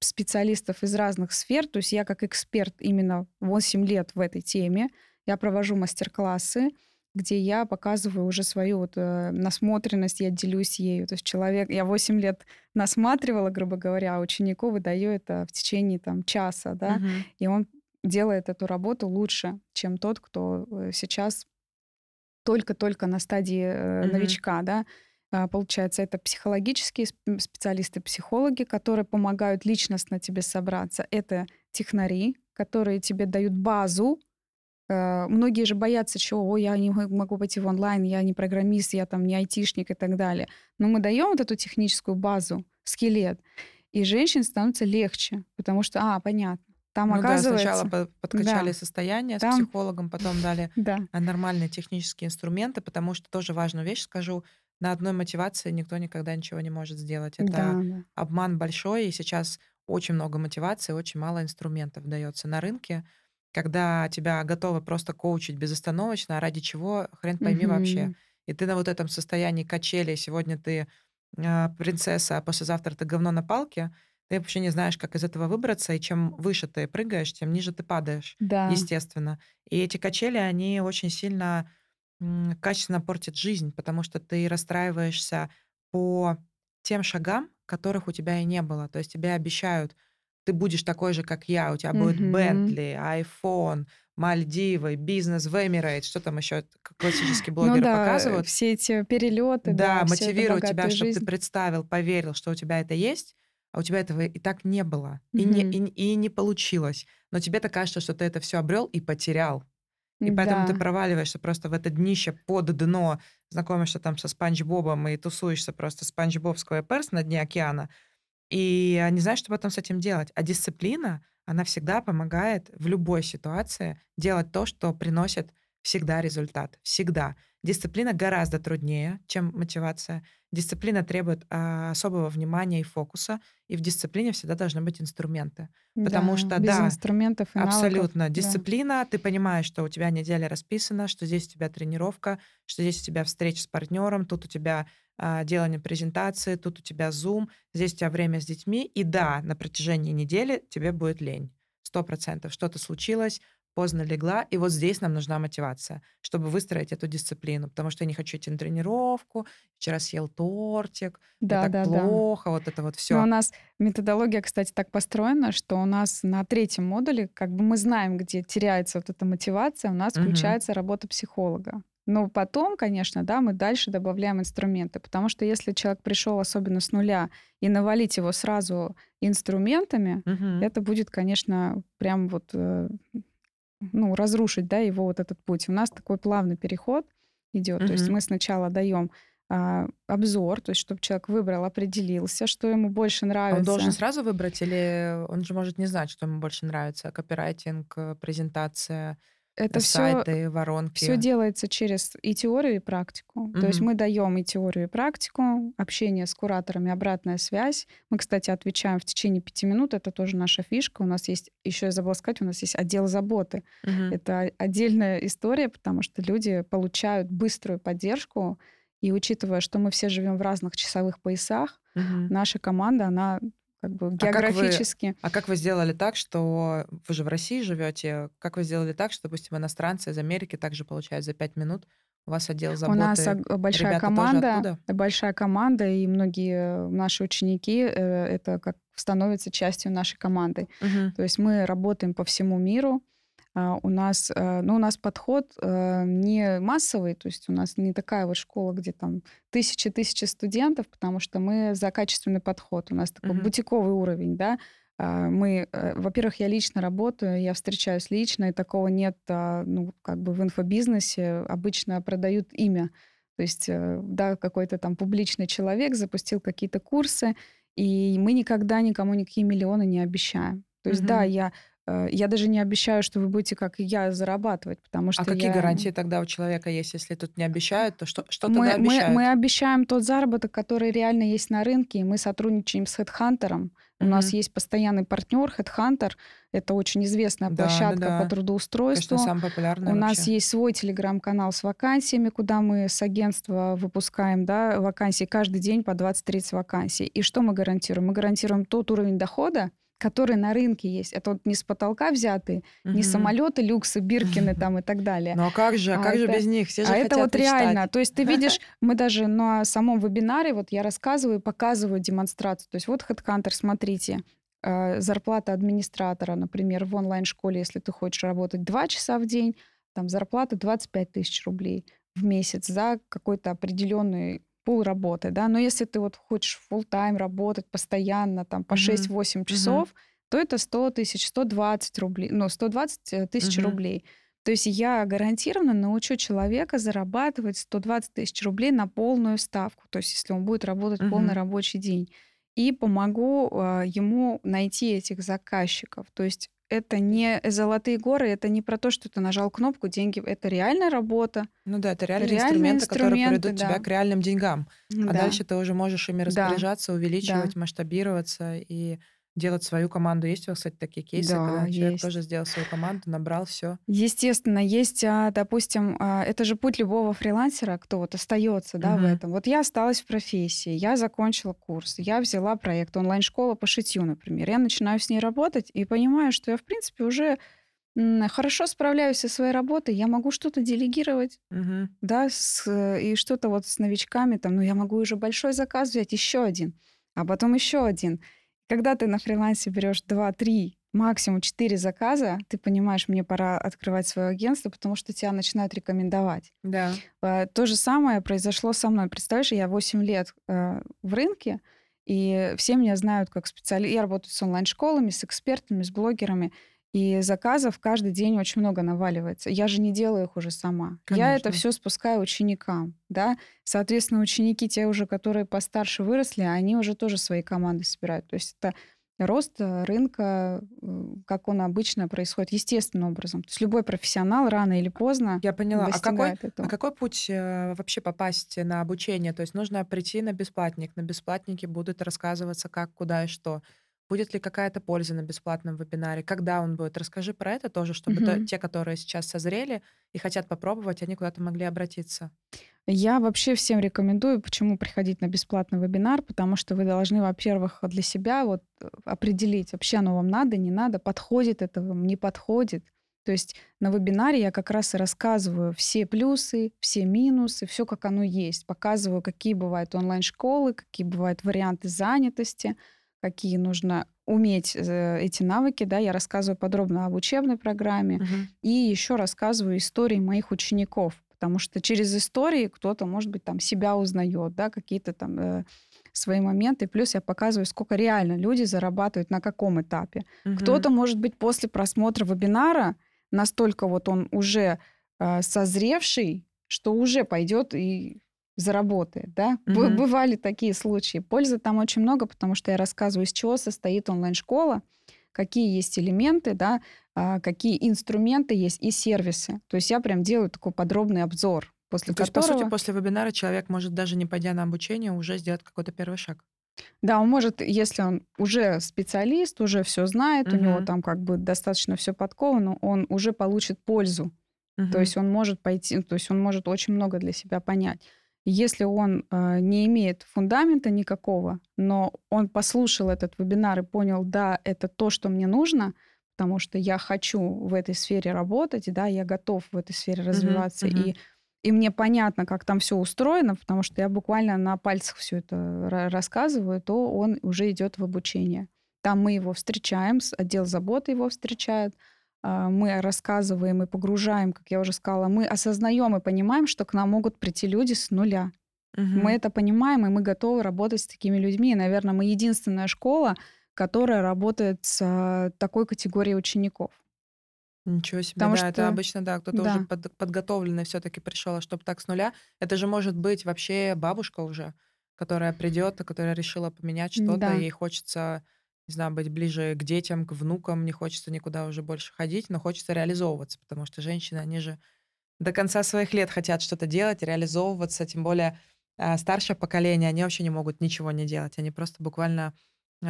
специалистов из разных сфер. То есть я как эксперт именно 8 лет в этой теме. Я провожу мастер-классы, где я показываю уже свою вот э, насмотренность, я делюсь ею. То есть человек, я 8 лет насматривала, грубо говоря, а ученику выдаю это в течение там часа, да, угу. и он делает эту работу лучше, чем тот, кто э, сейчас только-только на стадии э, угу. новичка, да. А, получается, это психологические специалисты, психологи, которые помогают личностно тебе собраться. Это технари, которые тебе дают базу. А, многие же боятся, что О, я не могу пойти в онлайн, я не программист, я там не айтишник и так далее. Но мы даем вот эту техническую базу, скелет, и женщин становится легче, потому что, а, понятно, там ну оказывается... Да, сначала подкачали да. состояние с Там... психологом, потом дали да. нормальные технические инструменты, потому что тоже важную вещь скажу, на одной мотивации никто никогда ничего не может сделать. Это да, да. обман большой, и сейчас очень много мотивации, очень мало инструментов дается на рынке, когда тебя готовы просто коучить безостановочно, а ради чего, хрен пойми угу. вообще. И ты на вот этом состоянии качели, сегодня ты э, принцесса, а послезавтра ты говно на палке, ты вообще не знаешь, как из этого выбраться, и чем выше ты прыгаешь, тем ниже ты падаешь, да. естественно. И эти качели, они очень сильно качественно портит жизнь, потому что ты расстраиваешься по тем шагам, которых у тебя и не было. То есть тебе обещают ты будешь такой же, как я, у тебя будет. Бентли, iPhone, Мальдивы, бизнес в Эмирейтс, что там еще классические Ну блогеры да, показывают. все эти перелеты, Да, да, мотивируют тебя, чтобы ты представил, поверил, что у тебя это есть, а у тебя этого и так не было, и не, и, и не получилось. Но тебе-то кажется, что ты это все обрел и потерял. И поэтому ты Да. проваливаешься просто в это днище под дно, знакомишься там со Спанч Бобом и тусуешься просто Спанч Боб Сквайрперс на дне океана, и не знаешь, что потом с этим делать. А дисциплина, она всегда помогает в любой ситуации делать то, что приносит всегда результат. Всегда. Дисциплина гораздо труднее, чем мотивация. Дисциплина требует а, особого внимания и фокуса, и в дисциплине всегда должны быть инструменты. Потому Да, что, без да, инструментов и навыков, Абсолютно. да. Дисциплина, ты понимаешь, что у тебя неделя расписана, что здесь у тебя тренировка, что здесь у тебя встреча с партнером, тут у тебя а, делание презентации, тут у тебя Zoom, здесь у тебя время с детьми. И да, на протяжении недели тебе будет лень. Сто процентов. Что-то случилось, поздно легла, и вот здесь нам нужна мотивация, чтобы выстроить эту дисциплину, потому что я не хочу идти на тренировку, вчера съел тортик, Да, так да, да. плохо, вот это вот Но у все. нас методология, кстати, так построена, что у нас на третьем модуле, как бы мы знаем, где теряется вот эта мотивация, у нас Мгм. включается работа психолога. Но потом, конечно, да, мы дальше добавляем инструменты, потому что если человек пришел особенно с нуля и навалить его сразу инструментами, это будет, конечно, прям вот, э, ну, разрушить, да, его вот этот путь. У нас такой плавный переход идет, то есть мы сначала даем а, обзор, то есть чтобы человек выбрал, определился, что ему больше А нравится. Он должен сразу выбрать или он же может не знать, что ему больше нравится? Копирайтинг, презентация, Это все сайты, все воронки. делается через и теорию, и практику. То есть мы даем и теорию, и практику, общение с кураторами, обратная связь. Мы, кстати, отвечаем в течение пяти минут. Это тоже наша фишка. У нас есть, еще я забыла сказать, у нас есть отдел заботы. Мгм. Это отдельная история, потому что люди получают быструю поддержку. И учитывая, что мы все живем в разных часовых поясах, Мгм. наша команда, она как бы А как вы, географически... а как вы сделали так, что вы же в России живете? Как вы сделали так, что, допустим, иностранцы из Америки также получают за пять минут? У вас отдел У нас заботы, большая ребята команда, большая команда, и многие наши ученики э, это как становятся частью нашей команды. Мгм. То есть мы работаем по всему миру. А, У нас, э, ну, у нас подход э, не массовый, то есть у нас не такая вот школа, где там тысячи-тысячи студентов, потому что мы за качественный подход. У нас такой Мгм. бутиковый уровень, да. А, Мы, э, во-первых, я лично работаю, я встречаюсь лично, и такого нет, а, ну, как бы в инфобизнесе обычно продают имя. То есть, да, какой-то там публичный человек запустил какие-то курсы, и мы никогда никому никакие миллионы не обещаем. То есть, да, Мгм. я, я даже не обещаю, что вы будете, как и я, зарабатывать, потому что А какие я... гарантии тогда у человека есть, если тут не обещают, то что, что тогда Мы, мы, обещают? мы обещаем тот заработок, который реально есть на рынке, и мы сотрудничаем с HeadHunter. У нас Мгм. есть постоянный партнер HeadHunter. Это очень известная Да, да, площадка да. по Конечно, трудоустройству. самый популярный У нас вообще. есть свой телеграм-канал с вакансиями, куда мы с агентства выпускаем да, вакансии каждый день по 20-30 вакансий. И что мы гарантируем? Мы гарантируем тот уровень дохода, который на рынке есть. Это вот не с потолка взятые, не Мгм. самолеты, люксы, биркины там и так далее. Ну а как же, а А как же это- без них? Все же А это хотят вот реально. мечтать. То есть ты видишь, мы даже на самом вебинаре, вот я рассказываю, показываю демонстрацию. То есть вот HeadHunter, смотрите, э, зарплата администратора, например, в онлайн-школе, если ты хочешь работать 2 часа в день, там зарплата 25 тысяч рублей в месяц за какой-то определенный пул работы, да, но если ты вот хочешь full тайм работать постоянно, там, по Мгм. 6-8 часов, то это 100 тысяч, 120 рублей, ну, 120 тысяч Мгм. рублей. То есть я гарантированно научу человека зарабатывать 120 тысяч рублей на полную ставку, то есть если он будет работать полный Мгм. рабочий день, и помогу а, ему найти этих заказчиков. То есть это не золотые горы, это не про то, что ты нажал кнопку, деньги, это реальная работа. Ну да, это реальные реальные инструменты, которые инструменты, приведут тебя да. к реальным деньгам. А Да. дальше ты уже можешь ими Да. распоряжаться, увеличивать, Да. масштабироваться и делать свою команду. Есть у вас, кстати, такие кейсы, Да, когда человек есть. тоже сделал свою команду, набрал все. Естественно, есть, а, допустим, а, это же путь любого фрилансера, кто вот остается, да, в Мгм. этом. Вот я осталась в профессии, я закончила курс, я взяла проект онлайн-школа по шитью, например. Я начинаю с ней работать и понимаю, что я, в принципе, уже хорошо справляюсь со своей работой, я могу что-то делегировать, да, с, э, и что-то вот с новичками, там, ну, я могу уже большой заказ взять, еще один, а потом еще один. Когда ты на фрилансе берешь 2-3 максимум 4 заказа, ты понимаешь, мне пора открывать свое агентство, потому что тебя начинают рекомендовать. Да. А, то же самое произошло со мной. Представляешь, я 8 лет э, в рынке, и все меня знают как специалист. Я работаю с онлайн-школами, с экспертами, с блогерами. И заказов каждый день очень много наваливается. Я же не делаю их уже сама. Конечно. Я это все спускаю ученикам, да. Соответственно, ученики, те уже, которые постарше выросли, они уже тоже свои команды собирают. То есть это рост э, рынка, как он обычно происходит, естественным образом. То есть любой профессионал рано или поздно Я поняла. А какой, этого. а какой путь э, вообще попасть на обучение? То есть нужно прийти на бесплатник. На бесплатнике будут рассказываться, как, куда и что. Будет ли какая-то польза на бесплатном вебинаре? Когда он будет? Расскажи про это тоже, чтобы угу. то, те, которые сейчас созрели и хотят попробовать, они куда-то могли обратиться. Я вообще всем рекомендую, почему приходить на бесплатный вебинар, потому что вы должны, во-первых, для себя вот э, определить, вообще оно вам надо, не надо, подходит это вам, не подходит. То есть на вебинаре я как раз и рассказываю все плюсы, все минусы, все как оно есть. Показываю, какие бывают онлайн-школы, какие бывают варианты занятости, какие нужно уметь э, эти навыки, да, я рассказываю подробно об учебной программе угу. и еще рассказываю истории моих учеников, потому что через истории кто-то, может быть, там себя узнает, да, какие-то там э, свои моменты. Плюс я показываю, сколько реально люди зарабатывают на каком этапе. Угу. Кто-то, может быть, после просмотра вебинара настолько вот он уже э, созревший, что уже пойдет и заработает, да. Угу. Бывали такие случаи. Пользы там очень много, потому что я рассказываю, из чего состоит онлайн-школа, какие есть элементы, да, а, какие инструменты есть и сервисы. То есть я прям делаю такой подробный обзор, после ну, То которого... есть, по сути, после вебинара человек может даже не пойдя на обучение, уже сделать какой-то первый шаг. Да, он может, если он уже специалист, уже все знает, угу. у него там как бы достаточно все подковано, он уже получит пользу. Угу. То есть он может пойти, то есть он может очень много для себя понять. Если он э, не имеет фундамента никакого, но он послушал этот вебинар и понял, да, это то, что мне нужно, потому что я хочу в этой сфере работать, да, я готов в этой сфере развиваться, uh-huh, uh-huh. и и мне понятно, как там все устроено, потому что я буквально на пальцах все это рассказываю, то он уже идет в обучение. Там мы его встречаем, отдел заботы его встречает, мы рассказываем и погружаем, как я уже сказала, мы осознаем и понимаем, что к нам могут прийти люди с нуля. Угу. Мы это понимаем, и мы готовы работать с такими людьми. И, наверное, мы единственная школа, которая работает с а, такой категорией учеников. Ничего себе, Потому да, что... это обычно, да, кто-то да. уже под, подготовленный все-таки пришел, а чтобы так с нуля. Это же может быть вообще бабушка уже, которая придет, которая решила поменять что-то, да. ей хочется не знаю, быть ближе к детям, к внукам, не хочется никуда уже больше ходить, но хочется реализовываться, потому что женщины, они же до конца своих лет хотят что-то делать, реализовываться, тем более а, старшее поколение, они вообще не могут ничего не делать, они просто буквально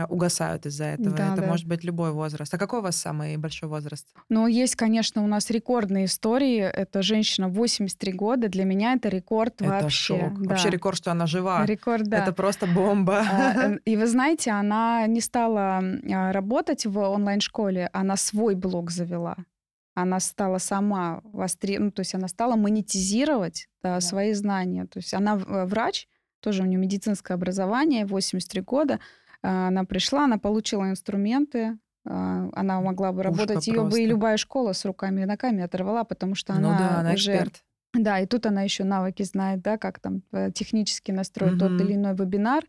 угасают из-за этого. Да, это да. может быть любой возраст. А какой у вас самый большой возраст? Ну, есть, конечно, у нас рекордные истории. Это женщина 83 года. Для меня это рекорд это вообще. Шок. Да. Вообще рекорд, что она жива. Рекорд, да. Это просто бомба. А, и вы знаете, она не стала а, работать в онлайн-школе, она свой блог завела. Она стала сама востребована, ну, то есть она стала монетизировать да, да. свои знания. То есть она э, врач, тоже у нее медицинское образование, 83 года, она пришла, она получила инструменты, а, она могла бы работать, ее бы и любая школа с руками и ногами оторвала, потому что ну она, да, она уже... Эксперт. Да, и тут она еще навыки знает, да, как там э, технически настроить угу. тот или иной вебинар.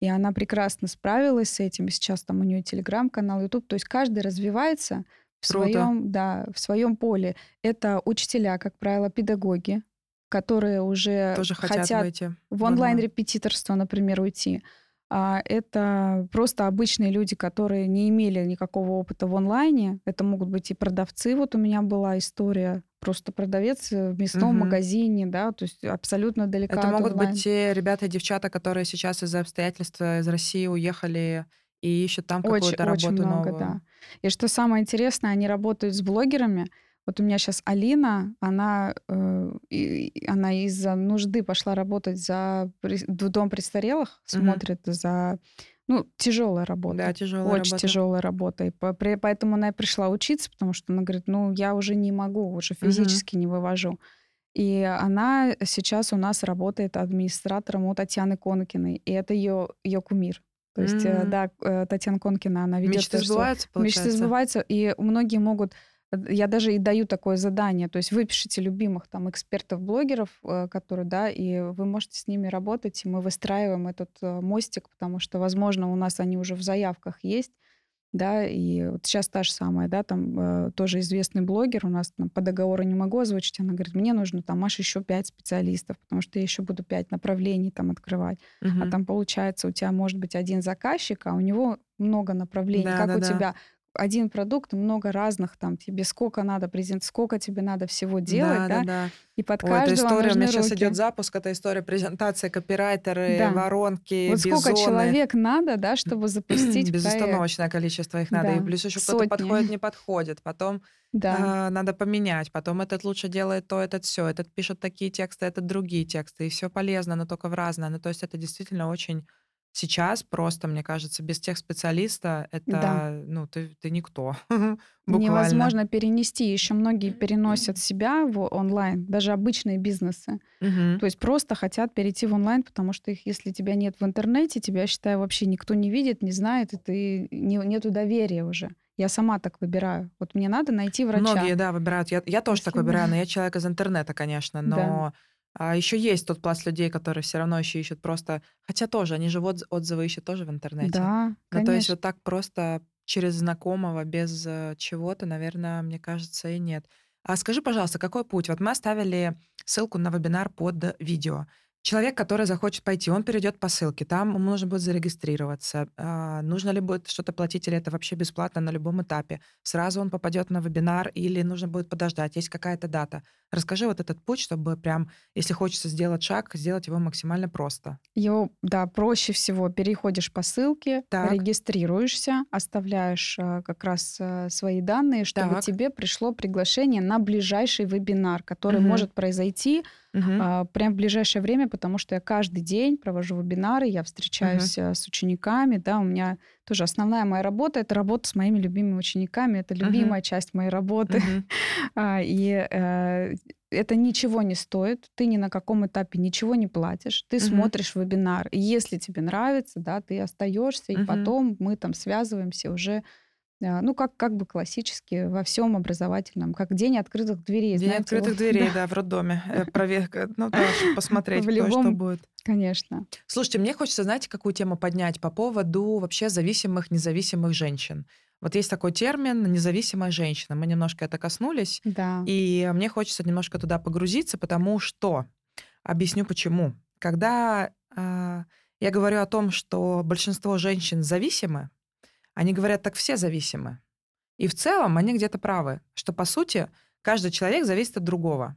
И она прекрасно справилась с этим. Сейчас там у нее телеграм-канал, YouTube. То есть каждый развивается в своем, да, в своем поле. Это учителя, как правило, педагоги, которые уже Тоже хотят, хотят в онлайн-репетиторство, например, уйти а это просто обычные люди, которые не имели никакого опыта в онлайне. Это могут быть и продавцы. Вот у меня была история просто продавец в мясном угу. магазине, да, то есть абсолютно далеко Это могут онлайн. быть те ребята и девчата, которые сейчас из-за обстоятельств из России уехали и ищут там какую-то работу очень много, новую. Да. И что самое интересное, они работают с блогерами, вот у меня сейчас Алина, она, э, она из-за нужды пошла работать за в дом престарелых, угу. смотрит за ну, тяжелая работа. Да, тяжелая Очень работа. тяжелая работа. И по, при, поэтому она и пришла учиться, потому что она говорит, ну, я уже не могу, уже физически угу. не вывожу. И она сейчас у нас работает администратором у Татьяны Конкиной. И это ее, ее кумир. То есть, mm-hmm. да, Татьяна Конкина, она ведет... Мечты сбываются, получается? Мечты сбываются, и многие могут я даже и даю такое задание, то есть выпишите любимых там экспертов-блогеров, э, которые, да, и вы можете с ними работать, и мы выстраиваем этот э, мостик, потому что, возможно, у нас они уже в заявках есть, да, и вот сейчас та же самая, да, там э, тоже известный блогер, у нас там, по договору не могу озвучить, она говорит, мне нужно там, Маш, еще пять специалистов, потому что я еще буду пять направлений там открывать, угу. а там получается у тебя может быть один заказчик, а у него много направлений, да, как да, у да. тебя один продукт, много разных, там тебе сколько надо презент, сколько тебе надо всего делать, да, да, да. и под Ой, каждого история, у меня руки. сейчас идет запуск, это история презентации, копирайтеры, да. воронки, Вот бизоны. сколько человек надо, да, чтобы запустить Безустановочное количество их надо, да. и плюс еще кто-то подходит, не подходит, потом да. э, надо поменять, потом этот лучше делает то, этот все, этот пишет такие тексты, этот другие тексты, и все полезно, но только в разное, ну то есть это действительно очень Сейчас просто, мне кажется, без тех специалиста это, Да. ну, ты, ты никто, буквально. Невозможно перенести. Еще многие переносят себя в онлайн, даже обычные бизнесы. Мгм. То есть просто хотят перейти в онлайн, потому что их, если тебя нет в интернете, тебя, считаю, вообще никто не видит, не знает, и ты не, нету доверия уже. Я сама так выбираю. Вот мне надо найти врача. Многие, да, выбирают. Я, я тоже так выбираю, но я человек из интернета, конечно, Да. А еще есть тот пласт людей, которые все равно еще ищут просто... Хотя тоже, они же отзывы ищут тоже в интернете. Да, Ну, то есть вот так просто через знакомого, без э, чего-то, наверное, мне кажется, и нет. А скажи, пожалуйста, какой путь? Вот мы оставили ссылку на вебинар под видео. Человек, который захочет пойти, он перейдет по ссылке, там ему нужно будет зарегистрироваться. А, нужно ли будет что-то платить, или это вообще бесплатно на любом этапе? Сразу он попадет на вебинар, или нужно будет подождать, есть какая-то дата? Расскажи вот этот путь, чтобы прям, если хочется сделать шаг, сделать его максимально просто. Его, да, проще всего переходишь по ссылке, так. регистрируешься, оставляешь э, как раз э, свои данные, чтобы так. тебе пришло приглашение на ближайший вебинар, который угу. может произойти угу. а, прям в ближайшее время, потому что я каждый день провожу вебинары, я встречаюсь угу. с учениками, да, у меня тоже основная моя работа это работа с моими любимыми учениками, это любимая uh-huh. часть моей работы, uh-huh. и э, это ничего не стоит, ты ни на каком этапе ничего не платишь, ты смотришь вебинар, и если тебе нравится, да, ты остаешься, и потом мы там связываемся уже а, ну, как, как бы классически во всем образовательном, как день открытых дверей. День знаете, открытых вот, дверей, да. да, в роддоме. Э, проверка, ну да, посмотреть, в любом, что будет. Конечно. Слушайте, мне хочется, знаете, какую тему поднять по поводу вообще зависимых, независимых женщин. Вот есть такой термин «независимая женщина». Мы немножко это коснулись. Да. И мне хочется немножко туда погрузиться, потому что... Объясню почему. Когда э, я говорю о том, что большинство женщин зависимы, они говорят, так все зависимы. И в целом они где-то правы, что, по сути, каждый человек зависит от другого.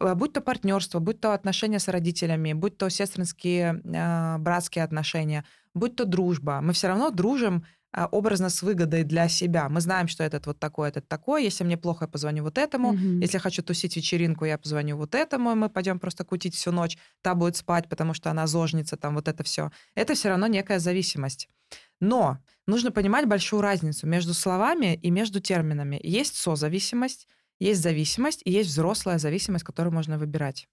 Э, будь то партнерство, будь то отношения с родителями, будь то сестринские, э, братские отношения, будь то дружба. Мы все равно дружим образно с выгодой для себя. Мы знаем, что этот вот такой, этот такой. Если мне плохо, я позвоню вот этому. Mm-hmm. Если я хочу тусить вечеринку, я позвоню вот этому. Мы пойдем просто кутить всю ночь. Та будет спать, потому что она зожница, там вот это все. Это все равно некая зависимость. Но нужно понимать большую разницу между словами и между терминами. Есть созависимость, есть зависимость и есть взрослая зависимость, которую можно выбирать.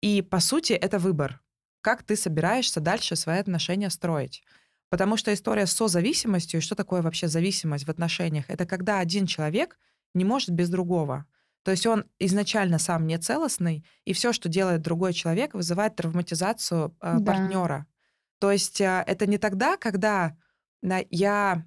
И, по сути, это выбор. Как ты собираешься дальше свои отношения строить. Потому что история с созависимостью, и что такое вообще зависимость в отношениях, это когда один человек не может без другого. То есть он изначально сам не целостный, и все, что делает другой человек, вызывает травматизацию э, да. партнера. То есть э, это не тогда, когда я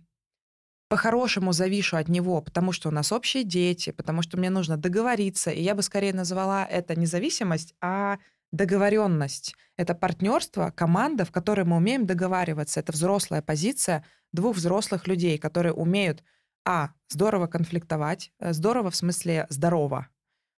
по-хорошему завишу от него, потому что у нас общие дети, потому что мне нужно договориться. И я бы скорее назвала это независимость, а договоренность. Это партнерство, команда, в которой мы умеем договариваться. Это взрослая позиция двух взрослых людей, которые умеют, а, здорово конфликтовать, э, здорово в смысле здорово,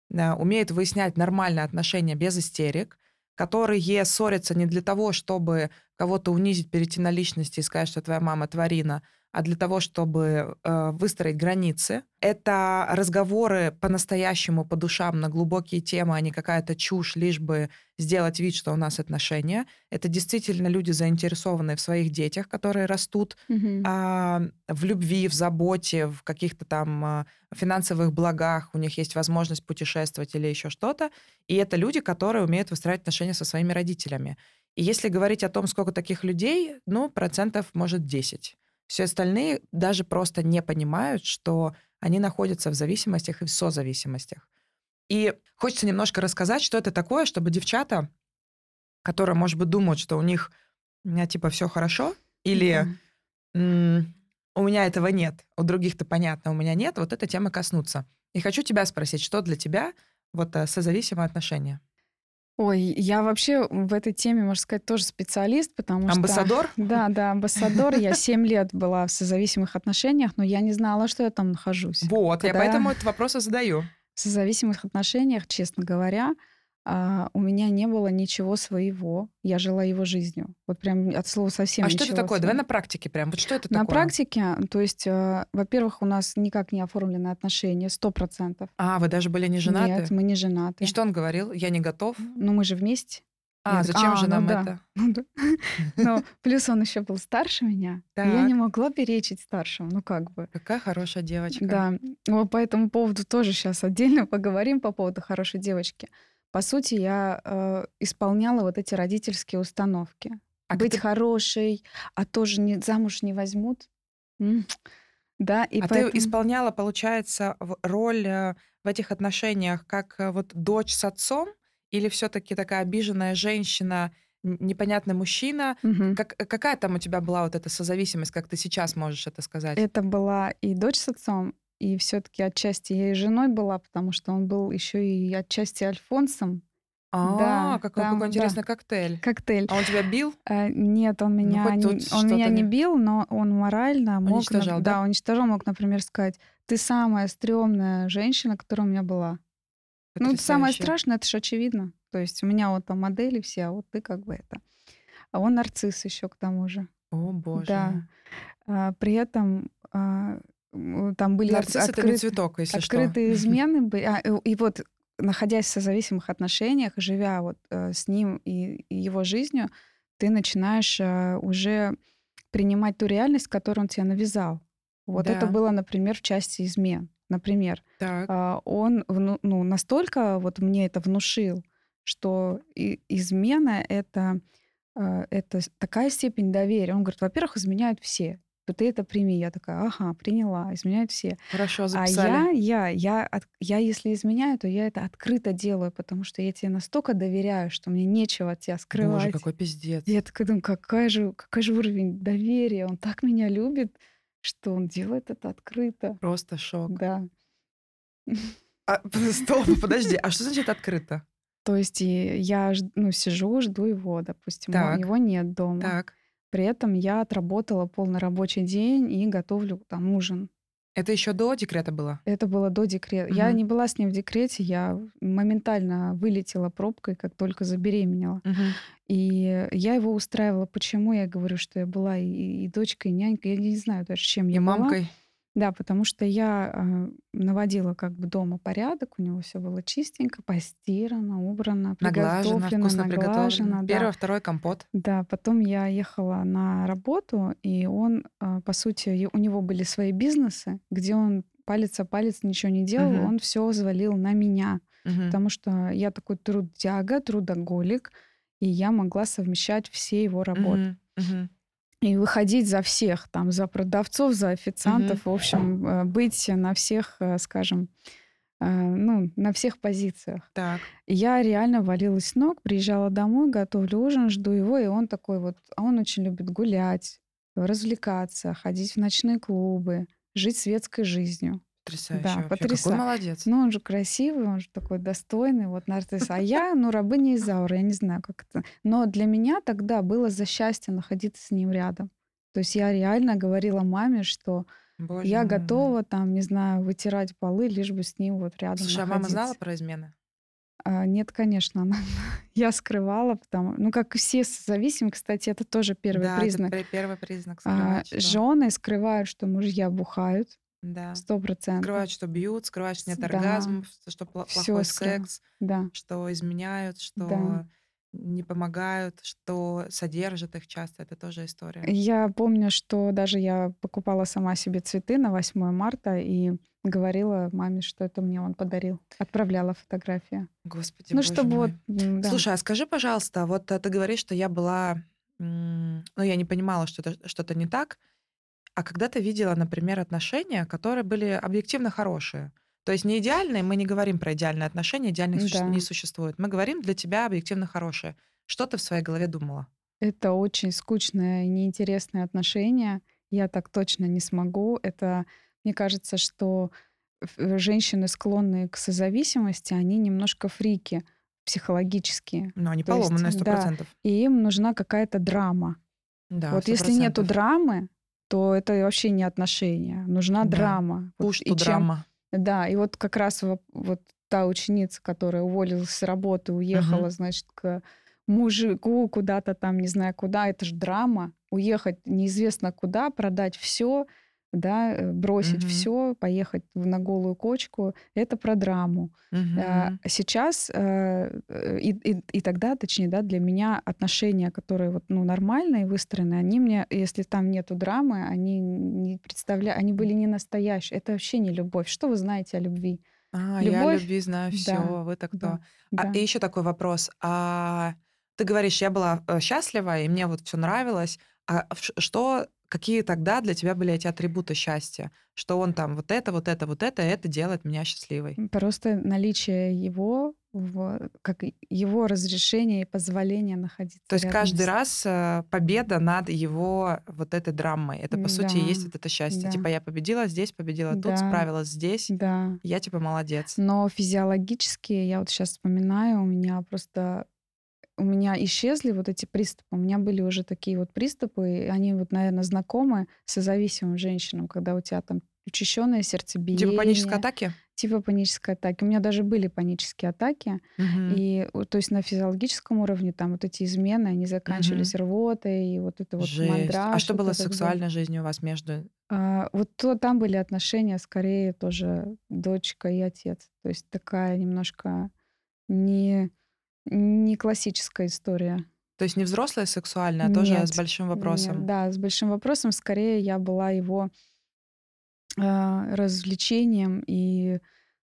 умеют выяснять нормальные отношения без истерик, которые ссорятся не для того, чтобы кого-то унизить, перейти на личности и сказать, что твоя мама тварина, а для того, чтобы э, выстроить границы. Это разговоры по-настоящему, по душам, на глубокие темы, а не какая-то чушь, лишь бы сделать вид, что у нас отношения. Это действительно люди, заинтересованные в своих детях, которые растут mm-hmm. э, в любви, в заботе, в каких-то там э, финансовых благах, у них есть возможность путешествовать или еще что-то. И это люди, которые умеют выстраивать отношения со своими родителями. И если говорить о том, сколько таких людей, ну, процентов, может, 10. Все остальные даже просто не понимают, что они находятся в зависимостях и в созависимостях. И хочется немножко рассказать, что это такое, чтобы девчата, которые, может быть, думают, что у них у меня типа все хорошо, или mm-hmm. у меня этого нет, у других-то понятно, у меня нет, вот эта тема коснуться. И хочу тебя спросить, что для тебя вот э, созависимые отношения? Ой, я вообще в этой теме, можно сказать, тоже специалист, потому амбассадор? что... Амбассадор? Да, да, амбассадор. Я 7 лет была в созависимых отношениях, но я не знала, что я там нахожусь. Вот, Когда... я поэтому этот вопрос и задаю. В созависимых отношениях, честно говоря, а, у меня не было ничего своего. Я жила его жизнью. Вот прям от слова совсем А что это такое? Своего. Давай на практике прям. Вот что это на такое? На практике, то есть, э, во-первых, у нас никак не оформлены отношения, сто процентов. А, вы даже были не женаты? Нет, мы не женаты. И что он говорил? Я не готов? Ну, мы же вместе. А, я зачем так, же а, нам ну, это? Ну, да. Но плюс он еще был старше меня. Так. И я не могла перечить старшему. Ну как бы. Какая хорошая девочка. Да. Вот по этому поводу тоже сейчас отдельно поговорим по поводу хорошей девочки. По сути, я э, исполняла вот эти родительские установки. А Быть ты... хорошей, а тоже не, замуж не возьмут. Да, и а поэтому... ты исполняла, получается, роль э, в этих отношениях как э, вот дочь с отцом, или все-таки такая обиженная женщина, непонятный мужчина? Угу. Как, э, какая там у тебя была вот эта созависимость, как ты сейчас можешь это сказать? Это была и дочь с отцом, и все-таки отчасти я и женой была, потому что он был еще и отчасти Альфонсом. А, да, какой, там, какой интересный да. коктейль. Коктейль. А он тебя бил? А, нет, он ну, меня, ну, не, он меня не бил, но он морально мог... Уничтожал, да? Да, уничтожал, мог, например, сказать, ты самая стрёмная женщина, которая у меня была. Ну, самое страшное, это же очевидно. То есть у меня вот там модели все, а вот ты как бы это. А он нарцисс еще к тому же. О, боже. Да. А, при этом а, там были Нарцисс открыт, это не цветок, если открытые что. измены. Были, а, и, и вот находясь в созависимых отношениях, живя вот э, с ним и, и его жизнью, ты начинаешь э, уже принимать ту реальность, которую он тебе навязал. Вот да. это было, например, в части измен. Например, так. Э, он ну, настолько вот мне это внушил, что и, измена это э, это такая степень доверия. Он говорит, во-первых, изменяют все то ты это прими. Я такая, ага, приняла, изменяют все. Хорошо, записали. А я, я, я, я, если изменяю, то я это открыто делаю, потому что я тебе настолько доверяю, что мне нечего от тебя скрывать. Боже, какой пиздец. Я такая думаю, какая же, какой же уровень доверия. Он так меня любит, что он делает это открыто. Просто шок. Да. А, стоп, подожди, а что значит открыто? То есть я ну, сижу, жду его, допустим, так. его нет дома. Так. При этом я отработала полный рабочий день и готовлю там ужин. Это еще до декрета было? Это было до декрета. Угу. Я не была с ним в декрете, я моментально вылетела пробкой, как только забеременела. Угу. И я его устраивала. Почему я говорю, что я была и, и дочкой, и нянькой? Я не знаю даже, чем и я мамкой. была. Да, потому что я э, наводила как бы дома порядок, у него все было чистенько, постирано, убрано, наглажено, вкусно наглажено. Да. Первый, второй компот. Да, потом я ехала на работу, и он, э, по сути, у него были свои бизнесы, где он палец о палец ничего не делал, угу. он все взвалил на меня, угу. потому что я такой трудяга, трудоголик, и я могла совмещать все его работы. Угу. Угу и выходить за всех, там, за продавцов, за официантов, mm-hmm. в общем, э, быть на всех, э, скажем, э, ну, на всех позициях. Так. Я реально валилась с ног, приезжала домой, готовлю ужин, жду его, и он такой вот, а он очень любит гулять, развлекаться, ходить в ночные клубы, жить светской жизнью. Потрясающе. Да, потрясающе. Какой молодец. Ну, он же красивый, он же такой достойный, вот нарцисс. А я, ну, рабыня Изаура, я не знаю, как это. Но для меня тогда было за счастье находиться с ним рядом. То есть я реально говорила маме, что Боже я мой. готова там, не знаю, вытирать полы, лишь бы с ним вот рядом Слушай, находиться. а мама знала про измены? А, нет, конечно, она, я скрывала, потому, ну как все зависимы, кстати, это тоже первый да, признак. Это первый признак. Скрывать, а, что... Жены скрывают, что мужья бухают, да. Сто процентов. Скрывают, что бьют, скрывают, что нет да. оргазмов, что плохой Всё секс, да. что изменяют, что да. не помогают, что содержит их часто. Это тоже история. Я помню, что даже я покупала сама себе цветы на 8 марта и говорила маме, что это мне он подарил. Отправляла фотографию. Господи, Ну, боже чтобы вот, мой. м, да. Слушай, а скажи, пожалуйста, вот э, ты говоришь, что я была, м, ну, я не понимала, что это что-то не так, а когда ты видела, например, отношения, которые были объективно хорошие, то есть не идеальные, мы не говорим про идеальные отношения, идеальных Да. не существует. Мы говорим для тебя объективно хорошие. Что ты в своей голове думала? Это очень скучное и неинтересное отношение. Я так точно не смогу. Это, мне кажется, что ф- женщины, склонные к созависимости, они немножко фрики психологические. Ну, они поломанные, сто да, процентов. и им нужна какая-то драма. Да, Вот сто если нету драмы, то это вообще не отношения. Нужна Да. драма. Вот Пуш и ту чем- драма. Да, и вот как раз во- вот та ученица, которая уволилась с работы, уехала, Мгм. значит, к мужику куда-то там, не знаю куда, это же драма. Уехать неизвестно куда, продать все, да, э, бросить Мгм. все, поехать на голую кочку, это про драму. А, Мгм. Сейчас э, э, и, и, и тогда, точнее, да, для меня отношения, которые вот, ну, нормальные, выстроены, они мне, если там нету драмы, они не представляют, они были не настоящие. Это вообще не любовь. Что вы знаете о любви? А, я о Любовь, любви знаю да, все. Вы-то кто? да, А, да. и еще такой вопрос. А ты говоришь, я была счастлива, и мне вот все нравилось. А что, какие тогда для тебя были эти атрибуты счастья? Что он там вот это, вот это, вот это, это делает меня счастливой. Просто наличие его, как его разрешение и позволение находиться То есть каждый раз э, победа над его вот этой драмой. Это, по сути, и есть Да, вот это счастье. да, Типа я победила здесь, победила тут, да, справилась здесь. да. Я типа молодец. Но физиологически, я вот сейчас вспоминаю, у меня просто у меня исчезли вот эти приступы. У меня были уже такие вот приступы, и они вот, наверное, знакомы созависимым женщинам, когда у тебя там учащенное Типа панической сердцебиение, атаки? типа панической атаки. У меня даже были панические атаки, Мгм. и то есть на физиологическом уровне там вот эти измены, они заканчивались Мгм. рвотой, и вот это вот Жесть. А мандраж, что вот было с сексуальной жизнью у вас между? А, вот то там были отношения скорее тоже дочка и отец. То есть такая немножко не, не классическая история. То есть не взрослая сексуальная, а тоже с Нет, большим нет, вопросом. да, с большим вопросом. Скорее я была его а, развлечением и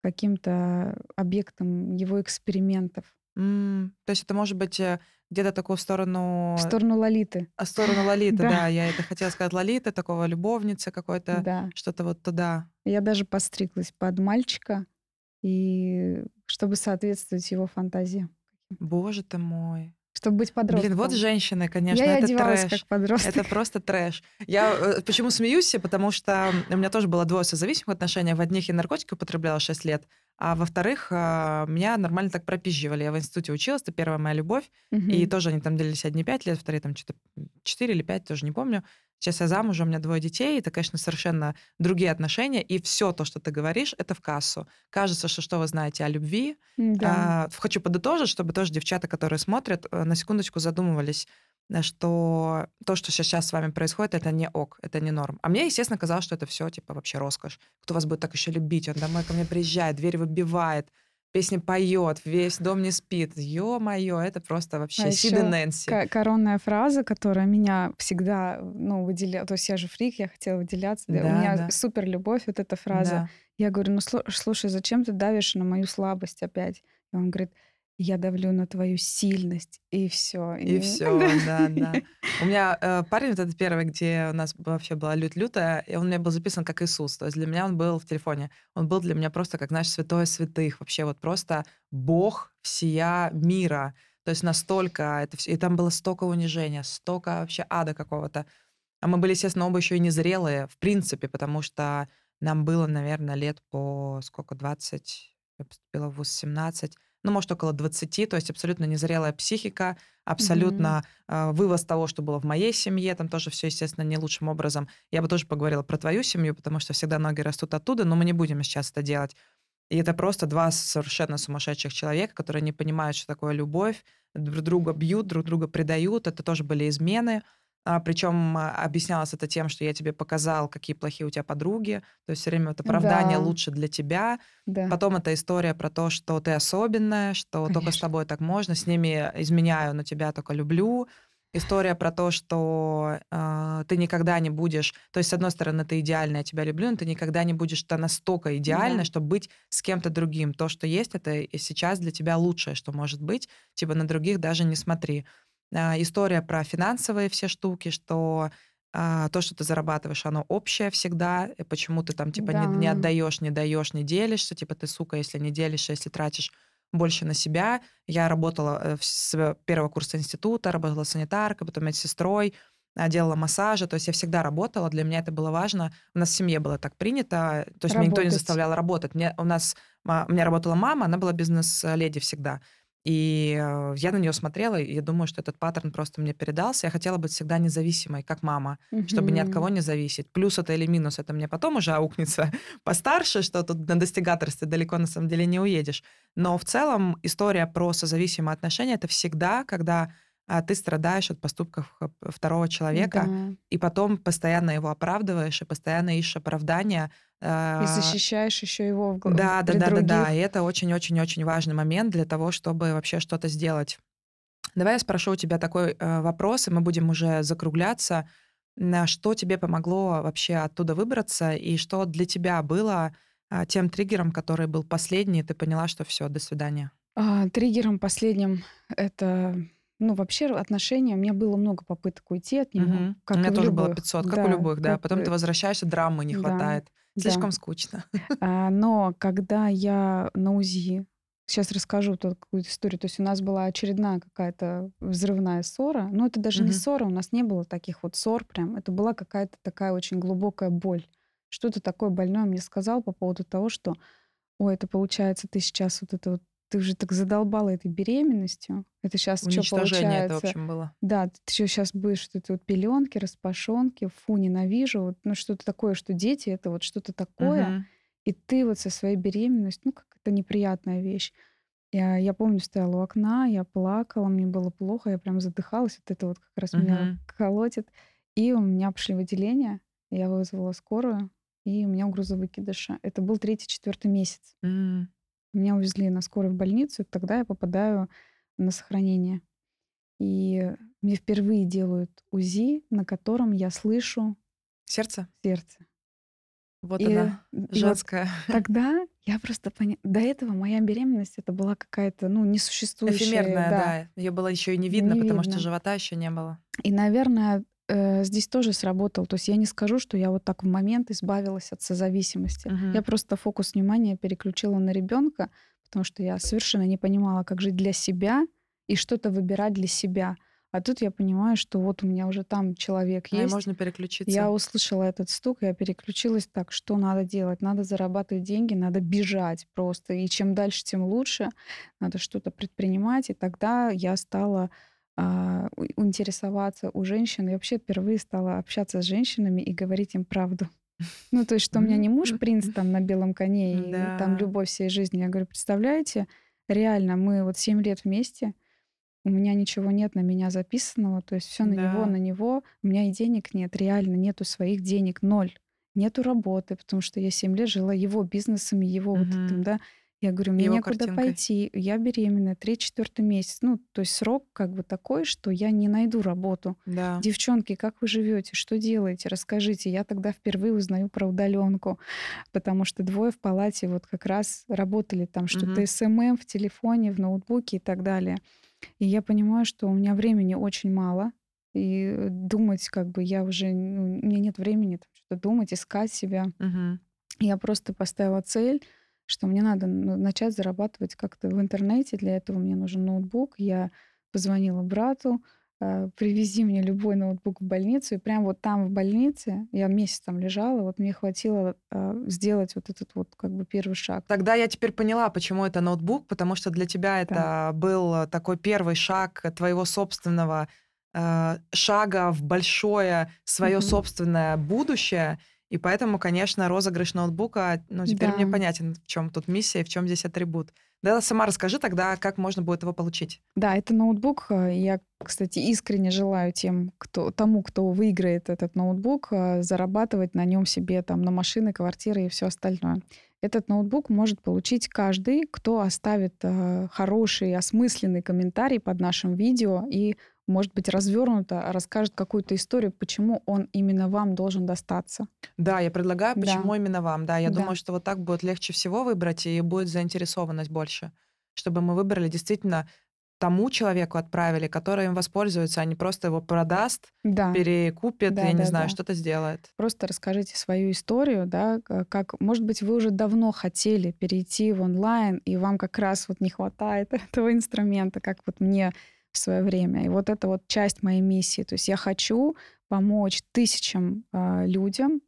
каким-то объектом его экспериментов. М, То есть это может быть э, где-то такую в В сторону, сторону Лолиты. а, в сторону Лолиты, Да, да, я это хотела сказать, Лолиты, такого любовницы какой-то, да. что-то вот туда. Я даже постриглась под мальчика, и чтобы соответствовать его фантазии. Боже ты мой. Чтобы быть Блин, вот подростком. женщины, конечно, Я это одевалась трэш. как подросток. Это просто трэш. Я э, почему смеюсь? Потому что у меня тоже было двое созависимых отношений. В одних я наркотики употребляла 6 лет, а во-вторых, а, меня нормально так пропизживали. Я в институте училась, это первая моя любовь. И Мгм. тоже они там делились одни 5 лет, вторые там что-то 4 или 5, тоже не помню. Сейчас я замужем, у меня двое детей, это, конечно, совершенно другие отношения, и все то, что ты говоришь, это в кассу. Кажется, что что вы знаете о любви. Да. А, хочу подытожить, чтобы тоже девчата, которые смотрят, э, на секундочку задумывались, э, что то, что сейчас с вами происходит, это не ок, это не норм. А мне, естественно, казалось, что это все типа вообще роскошь. Кто вас будет так еще любить? Он домой ко мне приезжает, дверь выбивает, песни поет, весь дом не спит. Ё-моё, это просто вообще А Сид и еще Нэнси. коронная фраза, которая меня всегда ну, выделяла. То есть я же фрик, я хотела выделяться. да, У меня да, супер любовь, вот эта фраза. да. Я говорю, ну слу- слушай, зачем ты давишь на мою слабость опять? И он говорит, я давлю на твою сильность, и все. И все, да, да. У меня э, парень вот этот первый, где у нас вообще была лют-лютая, и он у меня был записан как Иисус. То есть для меня он был в телефоне. Он был для меня просто как, знаешь, святое святых. Вообще вот просто Бог всея мира. То есть настолько это все... И там было столько унижения, столько вообще ада какого-то. А мы были, естественно, оба еще и незрелые, в принципе, потому что нам было, наверное, лет по сколько, 20, я поступила в ВУЗ 17, ну, может, около 20, то есть абсолютно незрелая психика, абсолютно э, вывоз того, что было в моей семье, там тоже все, естественно, не лучшим образом. Я бы тоже поговорила про твою семью, потому что всегда ноги растут оттуда, но мы не будем сейчас это делать. И это просто два совершенно сумасшедших человека, которые не понимают, что такое любовь, друг друга бьют, друг друга предают. Это тоже были измены. А, причем а, объяснялось это тем, что я тебе показал, какие плохие у тебя подруги. То есть все время вот оправдание Да, лучше для тебя. да, Потом это история про то, что ты особенная, что только с конечно. тобой так можно, с ними изменяю, но тебя только люблю. История про то, что э, ты никогда не будешь... То есть, с одной стороны, ты идеальная, я тебя люблю, но ты никогда не будешь то настолько идеальной, Да, чтобы быть с кем-то другим. То, что есть, это сейчас для тебя лучшее, что может быть. Типа на других даже не смотри. А, история про финансовые все штуки, что а, то, что ты зарабатываешь, оно общее всегда. И почему ты там типа не, не да, отдаешь, не даешь, не делишься. Типа ты сука, если не делишься, если тратишь больше на себя. Я работала э, с первого курса института, работала санитаркой, потом медсестрой, а, делала массажи. То есть я всегда работала, для меня это было важно. У нас в семье было так принято, то есть меня никто не работать. заставлял работать. Мне, у нас, у меня работала мама, она была бизнес-леди всегда. И э, я на нее смотрела, и я думаю, что этот паттерн просто мне передался. Я хотела быть всегда независимой, как мама, чтобы ни от кого не зависеть. Плюс это или минус, это мне потом уже аукнется постарше, что тут на достигаторстве далеко на самом деле не уедешь. Но в целом история про созависимые отношения это всегда, когда а, ты страдаешь от поступков э, второго человека, Да. и потом постоянно его оправдываешь, и постоянно ищешь оправдания. И а, защищаешь еще его в гл- в- да, да, да, да, да. И это очень-очень-очень важный момент для того, чтобы вообще что-то сделать. Давай я спрошу у тебя такой э, вопрос, и мы будем уже закругляться. На что тебе помогло вообще оттуда выбраться, и что для тебя было а, тем триггером, который был последний, и ты поняла, что все, до свидания. А, триггером последним это, ну, вообще отношения. У меня было много попыток уйти от него, Мгм. У как меня и в тоже было любых. 500, как у Да, любых, да. как Потом ты возвращаешься, драмы не да, хватает. Да. Слишком скучно. А, но когда я на УЗИ, сейчас расскажу какую-то историю, то есть у нас была очередная какая-то взрывная ссора, но это даже не Мгм. ссора, у нас не было таких вот ссор прям, это была какая-то такая очень глубокая боль. Что-то такое больное мне сказал по поводу того, что, ой, это получается, ты сейчас вот это вот, ты уже так задолбала этой беременностью, это сейчас что Уничтожение это, в получается? общем, было. Да, ты что сейчас будешь эти вот пеленки, распашонки, фу, ненавижу, вот, ну что-то такое, что дети это вот что-то такое, Мгм. и ты вот со своей беременностью, ну, как это неприятная вещь. Я, я помню, стояла у окна, я плакала, мне было плохо, я прям задыхалась, вот это вот как раз меня Мгм. колотит. И у меня пошли выделения, я вызвала скорую, и у меня угроза выкидыша. Это был третий-четвертый месяц. М. Меня увезли на скорую в больницу, и тогда я попадаю на сохранение. И мне впервые делают УЗИ, на котором я слышу Сердце? сердце. Вот И, она, и вот женская. тогда я просто поняла... До этого моя беременность это была какая-то, ну, несуществующая, Эфемерная, да, да. Ее было еще и не видно, не потому что видно. живота еще не было. И, наверное, э, здесь тоже сработал. То есть я не скажу, что я вот так в момент избавилась от созависимости. Мгм. Я просто фокус внимания переключила на ребенка, потому что я совершенно не понимала, как жить для себя и что-то выбирать для себя. А тут я понимаю, что вот у меня уже там человек А, есть. можно Я переключиться. услышала этот стук, я переключилась так, что надо делать? Надо зарабатывать деньги, надо бежать просто. И чем дальше, тем лучше. Надо что-то предпринимать. И тогда я стала а, интересоваться у женщин. И вообще впервые стала общаться с женщинами и говорить им правду. Ну, то есть, что у меня не муж принц там на белом коне и там Да. любовь всей жизни. Я говорю, представляете, реально, мы вот 7 лет вместе, у меня ничего нет на меня записанного, то есть все на него, Да. на него. У меня и денег нет, реально нету своих денег, ноль. Нету работы, потому что я 7 лет жила его бизнесом, его вот этим, да. Я говорю, мне Его некуда картинкой. пойти, я беременная, третий-четвертый месяц. Ну, то есть срок как бы такой, что я не найду работу. Да. Девчонки, как вы живете, что делаете, расскажите. Я тогда впервые узнаю про удаленку, потому что двое в палате вот как раз работали там что-то Мгм. SMM в телефоне, в ноутбуке и так далее. И я понимаю, что у меня времени очень мало, и думать как бы я уже, ну, у меня нет времени там что-то думать, искать себя. Мгм. Я просто поставила цель, что мне надо ну, начать зарабатывать как-то в интернете. Для этого мне нужен ноутбук. Я позвонила брату, э, привези мне любой ноутбук в больницу. И прям вот там в больнице, я месяц там лежала, вот мне хватило э, сделать вот этот вот как бы первый шаг. Тогда я теперь поняла, почему это ноутбук, потому что для тебя Да. это был такой первый шаг твоего собственного э, шага в большое свое Мгм. собственное будущее. И поэтому, конечно, розыгрыш ноутбука, ну, теперь Да. мне понятен, в чем тут миссия, в чем здесь атрибут. Да, сама расскажи тогда, как можно будет его получить. Да, это ноутбук. э, Я, кстати, искренне желаю тем, кто, тому, кто выиграет этот ноутбук, э, зарабатывать на нем себе там на машины, квартиры и все остальное. Этот ноутбук может получить каждый, кто оставит э, хороший, осмысленный комментарий под нашим видео и, может быть, развернуто расскажет какую-то историю, почему он именно вам должен достаться. Да, я предлагаю, Да. почему именно вам. Да, я Да. думаю, что вот так будет легче всего выбрать, и будет заинтересованность больше, чтобы мы выбрали действительно тому человеку отправили, который им воспользуется, а не просто его продаст, Да. перекупит, Да, я не да, знаю, да. что-то сделает. Просто расскажите свою историю, да, как, может быть, вы уже давно хотели перейти в онлайн, и вам как раз вот не хватает этого инструмента, как вот мне в свое время. И вот это вот часть моей миссии. То есть я хочу помочь тысячам а, людям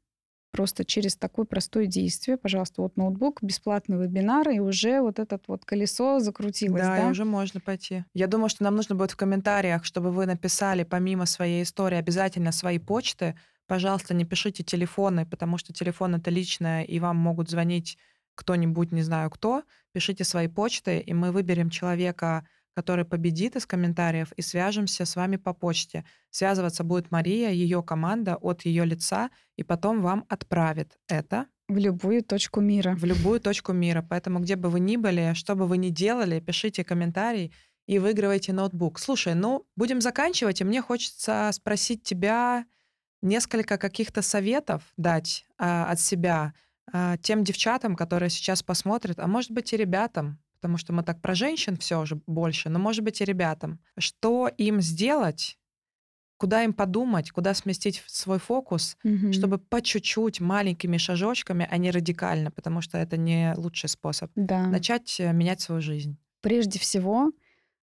просто через такое простое действие. Пожалуйста, вот ноутбук, бесплатный вебинар, и уже вот это вот колесо закрутилось, Да, да? уже можно пойти. Я думаю, что нам нужно будет в комментариях, чтобы вы написали помимо своей истории обязательно свои почты. Пожалуйста, не пишите телефоны, потому что телефон это личное, и вам могут звонить кто-нибудь, не знаю кто. Пишите свои почты, и мы выберем человека, который победит из комментариев, и свяжемся с вами по почте. Связываться будет Мария, ее команда от ее лица, и потом вам отправит это В любую точку мира. в любую точку мира. Поэтому где бы вы ни были, что бы вы ни делали, пишите комментарий и выигрывайте ноутбук. Слушай, ну, будем заканчивать, и мне хочется спросить тебя несколько каких-то советов дать а, от себя а, тем девчатам, которые сейчас посмотрят, а может быть и ребятам, потому что мы так про женщин все же больше, но может быть и ребятам. Что им сделать, куда им подумать, куда сместить свой фокус, Мгм. чтобы по чуть-чуть, маленькими шажочками, а не радикально, потому что это не лучший способ, Да. начать э, менять свою жизнь. прежде всего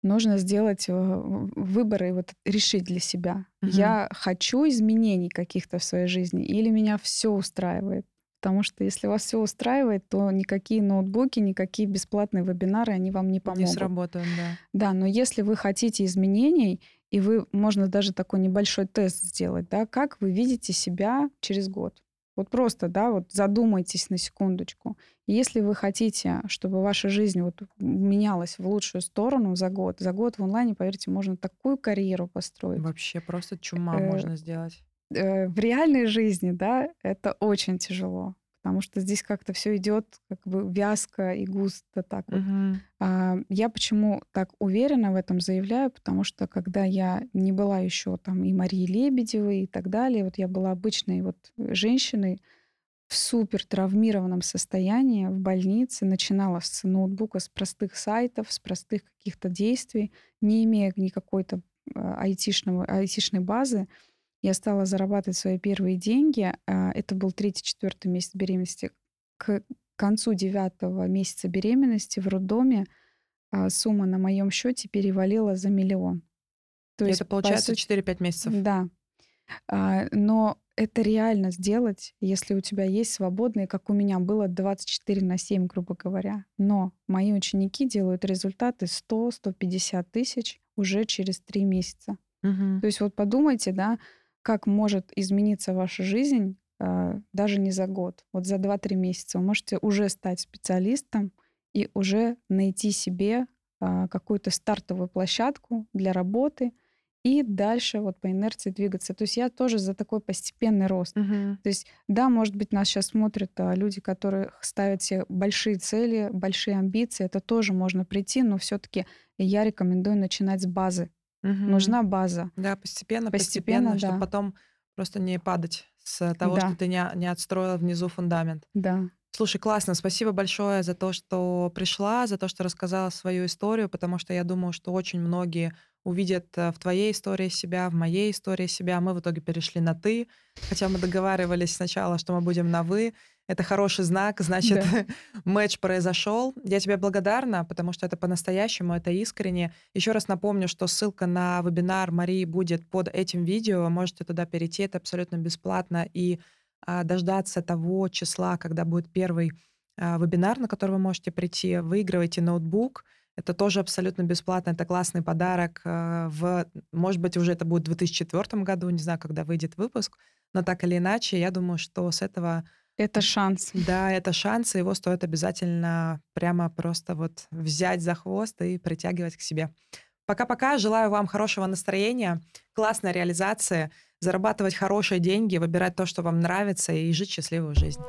нужно сделать э, в- выбор и вот решить для себя. Мгм. Я хочу изменений каких-то в своей жизни или меня все устраивает. Потому что если вас все устраивает, то никакие ноутбуки, никакие бесплатные вебинары, они вам не Не помогут. сработают, да. Да, но если вы хотите изменений, и вы, можно даже такой небольшой тест сделать, да, как вы видите себя через год. Вот просто, да, вот задумайтесь на секундочку. Если вы хотите, чтобы ваша жизнь вот менялась в лучшую сторону за год, за год в онлайне, поверьте, можно такую карьеру построить. Вообще просто чума Э, можно сделать. Э, В реальной жизни, да, это очень тяжело, потому что здесь как-то все идет как бы вязко и густо так вот. Мгм. А, Я почему так уверенно в этом заявляю, потому что когда я не была еще там и Марии Лебедевой и так далее, вот я была обычной вот женщиной в супер травмированном состоянии в больнице, начинала с ноутбука, с простых сайтов, с простых каких-то действий, не имея никакой-то айтишного, айтишной базы, я стала зарабатывать свои первые деньги. А, Это был третий-четвертый месяц беременности. К концу девятого месяца беременности в роддоме а, сумма на моем счете перевалила за миллион. То есть, это по получается сути, 4-5 месяцев. да. А, Но это реально сделать, если у тебя есть свободные, как у меня было 24 на 7, грубо говоря. Но мои ученики делают результаты 100-150 тысяч уже через 3 месяца. Мгм. То есть вот подумайте, да, как может измениться ваша жизнь а, даже не за год, вот за 2-3 месяца. Вы можете уже стать специалистом и уже найти себе а, какую-то стартовую площадку для работы и дальше вот по инерции двигаться. То есть я тоже за такой постепенный рост. Мгм. То есть, да, может быть, нас сейчас смотрят а, люди, которые ставят себе большие цели, большие амбиции. Это тоже можно прийти, но все-таки я рекомендую начинать с базы. Мгм. Нужна база. Да, постепенно, Постепенно, постепенно, чтобы да. потом просто не падать с того, Да. что ты не, не отстроила внизу фундамент. Да. Слушай, классно. Спасибо большое за то, что пришла, за то, что рассказала свою историю, потому что я думаю, что очень многие увидят э, в твоей истории себя, в моей истории себя. Мы в итоге перешли на «ты», хотя мы договаривались сначала, что мы будем на «вы». Это хороший знак, значит, Да. матч произошел. Я тебе благодарна, потому что это по-настоящему, это искренне. Еще раз напомню, что ссылка на вебинар Марии будет под этим видео. Вы можете туда перейти, это абсолютно бесплатно. И а, дождаться того числа, когда будет первый а, вебинар, на который вы можете прийти. Выигрывайте ноутбук. Это тоже абсолютно бесплатно, это классный подарок. Э, в, может быть, уже это будет в 2004 году, не знаю, когда выйдет выпуск, но так или иначе, я думаю, что с этого... Это шанс. Да, это шанс, и его стоит обязательно прямо просто вот взять за хвост и притягивать к себе. Пока-пока, желаю вам хорошего настроения, классной реализации, зарабатывать хорошие деньги, выбирать то, что вам нравится, и жить счастливую жизнь.